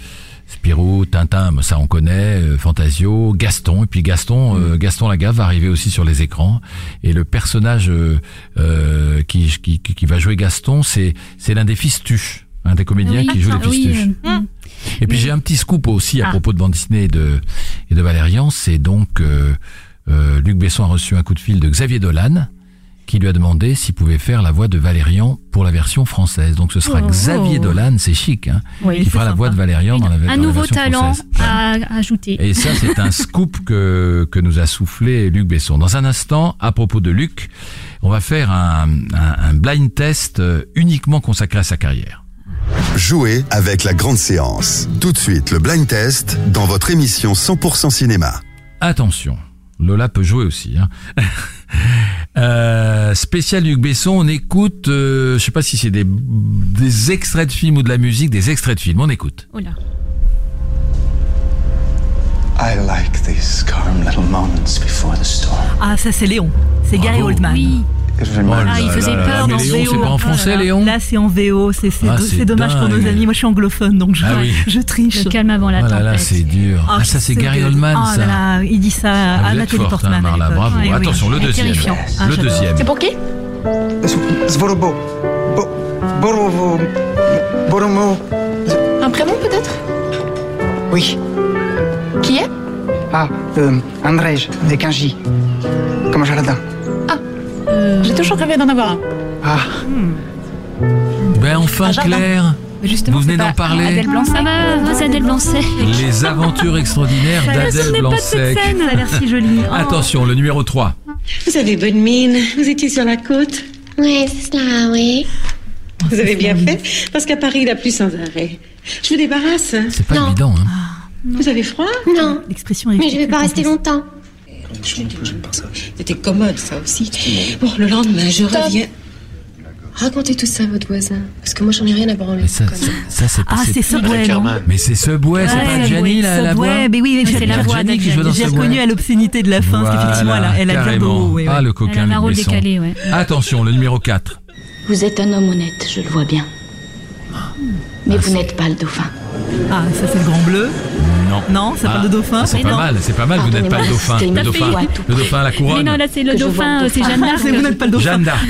[SPEAKER 3] Spirou, Tintin, ça on connaît, euh, Fantasio, Gaston, et puis Gaston, euh, Gaston Lagaffe va arriver aussi sur les écrans. Et le personnage euh, euh, qui, qui, qui qui va jouer Gaston, c'est c'est l'un des fistuches, un des comédiens
[SPEAKER 4] Oui,
[SPEAKER 3] qui joue les
[SPEAKER 4] ah oui,
[SPEAKER 3] fistuches.
[SPEAKER 4] euh,
[SPEAKER 3] Et puis j'ai un petit scoop aussi à
[SPEAKER 4] Ah.
[SPEAKER 3] propos de bande dessinée et de, et de Valérian, c'est donc euh, euh, Luc Besson a reçu un coup de fil de Xavier Dolan qui lui a demandé s'il pouvait faire la voix de Valérian pour la version française. Donc ce sera
[SPEAKER 4] Oh.
[SPEAKER 3] Xavier Dolan, c'est chic, hein,
[SPEAKER 4] Oui,
[SPEAKER 3] qui fera la voix de Valérian dans la, dans
[SPEAKER 4] Un
[SPEAKER 3] la
[SPEAKER 4] nouveau
[SPEAKER 3] version
[SPEAKER 4] talent
[SPEAKER 3] française.
[SPEAKER 4] à ajouter.
[SPEAKER 3] Et ça, c'est un scoop que, que nous a soufflé Luc Besson. Dans un instant, à propos de Luc, on va faire un, un, un blind test euh, uniquement consacré à sa carrière.
[SPEAKER 2] Jouez avec la grande séance. Tout de suite, le blind test dans votre émission 100% cinéma.
[SPEAKER 3] Attention, Lola peut jouer aussi. Hein. Euh, spécial Luc Besson, on écoute, euh, je sais pas si c'est des, des extraits de films ou de la musique, des extraits de films, on écoute.
[SPEAKER 4] Oh là.
[SPEAKER 18] I like these calm little moments before the storm.
[SPEAKER 6] Ah, ça c'est Léon. C'est Gary. Oldman.
[SPEAKER 4] Oui.
[SPEAKER 6] Ah, il faisait peur dans
[SPEAKER 3] Léon,
[SPEAKER 6] VO.
[SPEAKER 3] c'est pas en français,
[SPEAKER 6] Ah.
[SPEAKER 3] Léon
[SPEAKER 6] Là, c'est en VO. C'est c'est
[SPEAKER 3] Ah, c'est
[SPEAKER 6] dommage pour nos amis. Moi, je suis anglophone, donc je,
[SPEAKER 3] Ah oui.
[SPEAKER 6] je triche.
[SPEAKER 4] Le calme avant la
[SPEAKER 3] Oh là là,
[SPEAKER 4] tempête.
[SPEAKER 3] c'est dur. Ah, ça c'est Gary. Oldman,
[SPEAKER 6] Oh
[SPEAKER 3] ça.
[SPEAKER 6] il dit ça
[SPEAKER 3] Ah,
[SPEAKER 6] à Nathalie
[SPEAKER 3] forte,
[SPEAKER 6] Portman.
[SPEAKER 3] hein,
[SPEAKER 6] l'époque.
[SPEAKER 3] bravo. Attention, le
[SPEAKER 6] C'est
[SPEAKER 3] deuxième.
[SPEAKER 6] terrifiant. Ah,
[SPEAKER 3] Le deuxième.
[SPEAKER 19] C'est pour qui?
[SPEAKER 18] Zvorobo. Bo- Borovo. Boromo.
[SPEAKER 19] Un prénom peut-être?
[SPEAKER 18] Oui.
[SPEAKER 19] Qui est?
[SPEAKER 18] Ah, euh, Andrej, avec un J. Comme un
[SPEAKER 19] J'ai toujours rêvé d'en avoir un.
[SPEAKER 18] Ah.
[SPEAKER 3] Ben enfin. Claire,
[SPEAKER 5] Justement,
[SPEAKER 3] vous venez d'en parler.
[SPEAKER 5] Adèle Blanc-Sec.
[SPEAKER 4] Ah bah, Adèle Blanc-Sec.
[SPEAKER 3] Les aventures extraordinaires d'Adèle
[SPEAKER 4] scène. Ça a l'air si joli. Oh.
[SPEAKER 3] Attention, le numéro 3.
[SPEAKER 20] Vous avez bonne mine. Vous étiez sur la côte
[SPEAKER 21] Oui, c'est cela, oui.
[SPEAKER 20] Vous avez bien fait, parce qu'à Paris, il a plu sans arrêt. Je vous débarrasse.
[SPEAKER 3] C'est pas évident, hein.
[SPEAKER 20] Vous avez froid?
[SPEAKER 21] Non.
[SPEAKER 6] L'expression
[SPEAKER 21] Mais je vais pas rester longtemps.
[SPEAKER 20] C'était commode, ça aussi. Bon, le lendemain, je reviens. Racontez tout ça à votre voisin, parce que moi, j'en ai rien à branler.
[SPEAKER 3] Mais ça, ça, ça, c'est
[SPEAKER 6] Ah, c'est Subway, non
[SPEAKER 3] Mais c'est Subway, c'est
[SPEAKER 6] Ouais,
[SPEAKER 3] pas Gianni la, la voix
[SPEAKER 6] mais oui, mais
[SPEAKER 4] c'est
[SPEAKER 6] j'ai-
[SPEAKER 4] la voix
[SPEAKER 3] Gianni qui joue dans
[SPEAKER 6] J'ai reconnu à l'obscénité de la fin, parce qu'effectivement, elle a- elle a bien ouais,
[SPEAKER 3] Ah, le
[SPEAKER 4] Elle
[SPEAKER 3] coquin Besson.
[SPEAKER 4] décalé, ouais.
[SPEAKER 3] Attention, le numéro 4.
[SPEAKER 22] Vous êtes un homme honnête, je le vois bien. Mais vous n'êtes pas le dauphin.
[SPEAKER 6] Ah, ça c'est le grand bleu.
[SPEAKER 3] Non.
[SPEAKER 6] Non, ça parle de dauphin
[SPEAKER 3] Ah, c'est pas
[SPEAKER 6] non.
[SPEAKER 3] mal, c'est pas mal, vous n'êtes pas le dauphin. Le dauphin, le dauphin à la couronne.
[SPEAKER 4] Mais non, là, c'est le dauphin,
[SPEAKER 22] le
[SPEAKER 4] euh, c'est. Jeanne d'Arc.
[SPEAKER 6] Vous n'êtes pas le dauphin.
[SPEAKER 3] Jeanne d'Arc.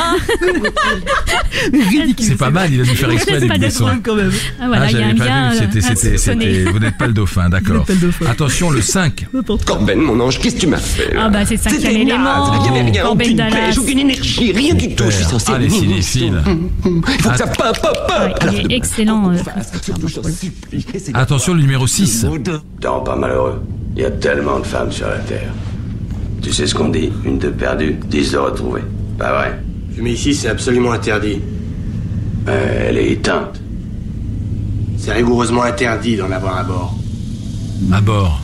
[SPEAKER 3] C'est pas mal, il a dû faire exprès des
[SPEAKER 6] même.
[SPEAKER 4] Ah, voilà, il y a
[SPEAKER 3] j'avais
[SPEAKER 4] un
[SPEAKER 3] pas
[SPEAKER 4] lien,
[SPEAKER 3] vu, c'était,
[SPEAKER 4] euh,
[SPEAKER 3] c'était, vous n'êtes pas le dauphin, d'accord. Attention, le 5.
[SPEAKER 23] Corben, mon ange, qu'est-ce que tu m'as fait
[SPEAKER 4] Ah bah, c'est le cinquième élément.
[SPEAKER 23] Il n'y avait rien,
[SPEAKER 4] Corben
[SPEAKER 23] aucune
[SPEAKER 4] Dallas.
[SPEAKER 23] pêche, aucune énergie, rien du tout. Je suis censé
[SPEAKER 3] Ah, les cinéphiles.
[SPEAKER 23] Il faut que ça pop, pop, pop.
[SPEAKER 4] Excellent. euh,
[SPEAKER 3] Attention, le numéro 6.
[SPEAKER 24] Te rends pas malheureux. Il y a tellement de femmes sur la Terre. Tu sais ce qu'on dit? Une de perdue, dix de retrouvée. Pas vrai?
[SPEAKER 25] Fumer ici, c'est absolument interdit.
[SPEAKER 24] Euh, Elle est éteinte.
[SPEAKER 25] C'est rigoureusement interdit d'en avoir à bord.
[SPEAKER 3] À bord.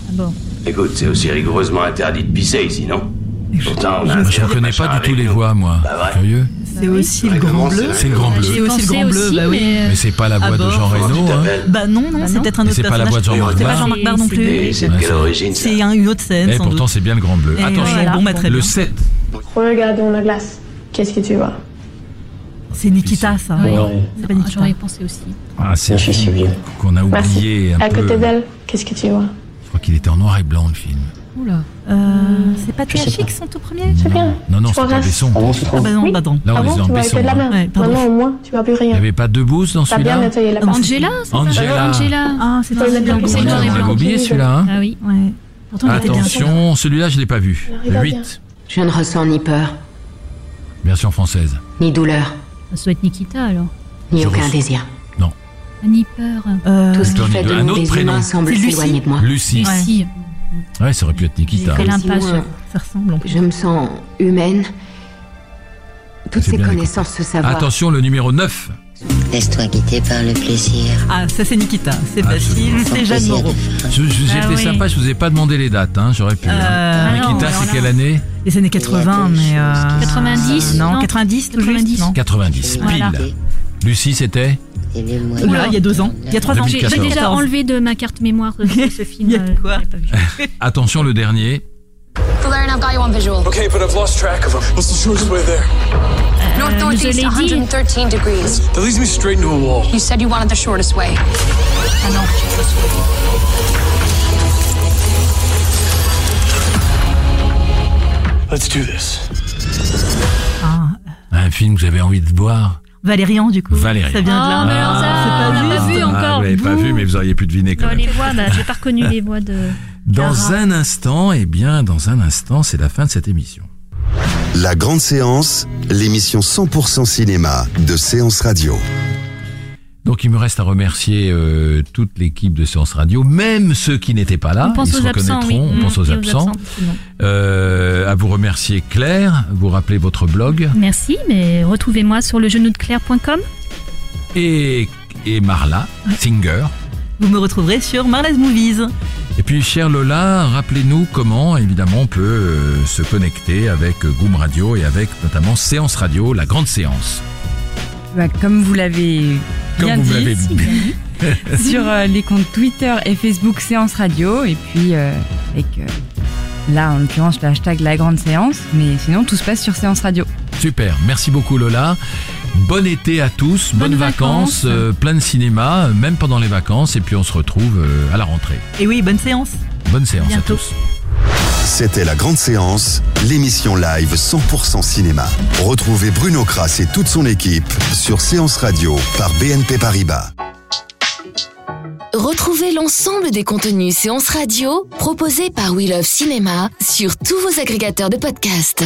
[SPEAKER 24] Écoute, c'est aussi rigoureusement interdit de pisser ici, non? Pourtant, on a un
[SPEAKER 3] Je ne connais pas du tout les voix, moi. Curieux?
[SPEAKER 6] C'est aussi le grand bleu.
[SPEAKER 3] C'est le grand bleu.
[SPEAKER 6] C'est aussi le grand bleu, bah oui.
[SPEAKER 4] mais, euh,
[SPEAKER 3] Mais c'est pas la voix de. Jean Reno, hein.
[SPEAKER 6] Bah non, non, c'est peut-être un autre
[SPEAKER 3] c'est pas la voix de. Jean-Marc
[SPEAKER 6] C'est pas
[SPEAKER 3] Barr.
[SPEAKER 6] Jean-Marc Barr non plus.
[SPEAKER 24] C'est de quelle origine ça
[SPEAKER 6] C'est un- une autre scène,
[SPEAKER 3] Et
[SPEAKER 6] sans
[SPEAKER 3] pourtant, c'est bien le grand bleu. Attention,
[SPEAKER 6] bah,
[SPEAKER 3] le
[SPEAKER 6] bien.
[SPEAKER 3] 7.
[SPEAKER 26] Regarde dans la glace. Qu'est-ce que tu vois?
[SPEAKER 6] C'est Nikita, ça.
[SPEAKER 26] Oui.
[SPEAKER 6] C'est pas Nikita.
[SPEAKER 4] J'aurais pensé aussi.
[SPEAKER 3] Ah, c'est
[SPEAKER 26] Je suis vieux.
[SPEAKER 3] qu'on a oublié un
[SPEAKER 26] À
[SPEAKER 3] peu.
[SPEAKER 26] côté d'elle, qu'est-ce que tu vois?
[SPEAKER 3] Je crois qu'il était en noir et blanc, le film.
[SPEAKER 4] Oula.
[SPEAKER 6] Euh, c'est pas THX son tout premier
[SPEAKER 26] C'est bien.
[SPEAKER 3] Non, non, c'est pas. Besson.
[SPEAKER 6] Ah bah non, bah non.
[SPEAKER 3] Là, on
[SPEAKER 26] Avant,
[SPEAKER 3] est en Besson.
[SPEAKER 26] fait de la main.
[SPEAKER 6] Ouais, pardon.
[SPEAKER 26] Maintenant, au moins, tu vois plus
[SPEAKER 3] Il n'y
[SPEAKER 26] rien.
[SPEAKER 3] avait pas deux bouses dans celui-là.
[SPEAKER 4] Angela, c'est pas
[SPEAKER 3] Angela.
[SPEAKER 4] Angela.
[SPEAKER 6] Ah, c'est
[SPEAKER 4] et
[SPEAKER 3] On avait oublié celui-là. Hein.
[SPEAKER 4] Ah oui.
[SPEAKER 6] Ouais.
[SPEAKER 3] Attention, celui-là, je l'ai pas vu.
[SPEAKER 26] Il
[SPEAKER 3] Le
[SPEAKER 26] va
[SPEAKER 3] 8,
[SPEAKER 22] Je ne ressens ni peur,
[SPEAKER 3] version française.
[SPEAKER 22] ni douleur,
[SPEAKER 4] Ça doit être Nikita alors.
[SPEAKER 22] ni aucun désir.
[SPEAKER 3] Non.
[SPEAKER 4] Ni peur.
[SPEAKER 6] Euh,
[SPEAKER 22] Tout ce qui fait
[SPEAKER 3] de-
[SPEAKER 22] nous
[SPEAKER 3] autre
[SPEAKER 22] des
[SPEAKER 3] prénom.
[SPEAKER 22] humains semble s'éloigner de moi.
[SPEAKER 3] Lucie.
[SPEAKER 4] Lucie.
[SPEAKER 3] Ouais, ça aurait pu être Nikita. Hein.
[SPEAKER 4] l'impasse.
[SPEAKER 6] Ça ressemble. en plus.
[SPEAKER 22] Je me sens humaine. Toutes ces connaissances, ce savoir.
[SPEAKER 3] Attention, le numéro 9.
[SPEAKER 21] Laisse-toi guider par le plaisir.
[SPEAKER 6] Ah, ça c'est Nikita. C'est
[SPEAKER 3] Ah,
[SPEAKER 6] facile. C'est Jeanne Moreau.
[SPEAKER 3] Je- je- J'étais
[SPEAKER 4] Ah oui.
[SPEAKER 3] sympa, je vous ai pas demandé les dates, hein, j'aurais pu. hein.
[SPEAKER 6] Euh,
[SPEAKER 3] Nikita,
[SPEAKER 4] non,
[SPEAKER 3] c'est quelle année
[SPEAKER 6] Les années 80, mais. euh,
[SPEAKER 4] 90,
[SPEAKER 6] Non,
[SPEAKER 4] non
[SPEAKER 6] 90, tout
[SPEAKER 4] 90.
[SPEAKER 6] juste. Non.
[SPEAKER 3] 90, pile.
[SPEAKER 4] Voilà.
[SPEAKER 3] Lucie, c'était.
[SPEAKER 6] Oula, il y a deux ans. Il y a trois ans.
[SPEAKER 4] J'ai j'ai
[SPEAKER 3] 2014.
[SPEAKER 4] déjà enlevé de ma carte mémoire euh, ce film.
[SPEAKER 6] Il y a
[SPEAKER 4] euh,
[SPEAKER 6] quoi.
[SPEAKER 3] Attention, le dernier.
[SPEAKER 27] Valerian, I've got you on visual.
[SPEAKER 28] Okay, but I've lost track of him. What's the shortest way there?
[SPEAKER 27] North
[SPEAKER 4] je
[SPEAKER 27] northeast,
[SPEAKER 4] l'ai dit.
[SPEAKER 27] 113 degrees.
[SPEAKER 28] That leads me straight into a wall.
[SPEAKER 27] You said you wanted the shortest way.
[SPEAKER 4] Ah suis pas sûre.
[SPEAKER 28] Let's do this.
[SPEAKER 6] Ah,
[SPEAKER 3] Un film que j'avais envie de voir.
[SPEAKER 6] Valérian, du coup.
[SPEAKER 3] Valérian.
[SPEAKER 6] Ça vient de là.
[SPEAKER 4] Ah, mais alors ça,
[SPEAKER 6] c'est pas
[SPEAKER 4] pas vu
[SPEAKER 3] Ah,
[SPEAKER 4] encore.
[SPEAKER 3] vous l'avez pas vu, mais vous auriez pu deviner quand
[SPEAKER 4] Dans
[SPEAKER 3] même.
[SPEAKER 4] les voix, bah, j'ai pas reconnu les voix de.
[SPEAKER 3] Dans un instant, eh bien, dans un instant, c'est la fin de cette émission.
[SPEAKER 2] La grande séance, l'émission 100% cinéma de Séance Radio.
[SPEAKER 3] Donc, il me reste à remercier euh, toute l'équipe de Séance Radio, même ceux qui n'étaient pas là.
[SPEAKER 4] On pense
[SPEAKER 3] Ils se
[SPEAKER 4] aux absents,
[SPEAKER 3] reconnaîtront.
[SPEAKER 4] oui.
[SPEAKER 3] On pense
[SPEAKER 4] Mmh,
[SPEAKER 3] aux
[SPEAKER 4] et aux
[SPEAKER 3] absents.
[SPEAKER 4] absents.
[SPEAKER 3] Euh, à vous remercier Claire, vous rappelez votre blog
[SPEAKER 4] Merci, mais retrouvez-moi sur le genou de Claire.com.
[SPEAKER 3] et, et Marla, Singer.
[SPEAKER 6] Vous me retrouverez sur Marla's Movies.
[SPEAKER 3] Et puis, chère Lola, rappelez-nous comment, évidemment, on peut euh, se connecter avec Goom Radio et avec notamment Séance Radio, la grande séance.
[SPEAKER 5] Bah, comme vous l'avez bien
[SPEAKER 3] Comme vous
[SPEAKER 5] dit, sur euh, les comptes Twitter et Facebook Séance Radio, et puis euh, avec euh, là en l'occurrence le hashtag La Grande Séance, mais sinon tout se passe sur Séance Radio.
[SPEAKER 3] Super, merci beaucoup Lola. Bon été à tous, bonnes,
[SPEAKER 4] Bonnes
[SPEAKER 3] vacances,
[SPEAKER 4] vacances.
[SPEAKER 3] euh, plein de cinéma, même pendant les vacances, et puis on se retrouve euh, à la rentrée.
[SPEAKER 6] Et oui, bonne séance.
[SPEAKER 3] Bonne séance
[SPEAKER 6] Bientôt.
[SPEAKER 3] à tous.
[SPEAKER 2] C'était la grande séance, l'émission live 100% cinéma. Retrouvez Bruno Kras et toute son équipe sur Séance Radio par BNP Paribas.
[SPEAKER 29] Retrouvez l'ensemble des contenus séances radio proposés par We Love Cinéma sur tous vos agrégateurs de podcasts.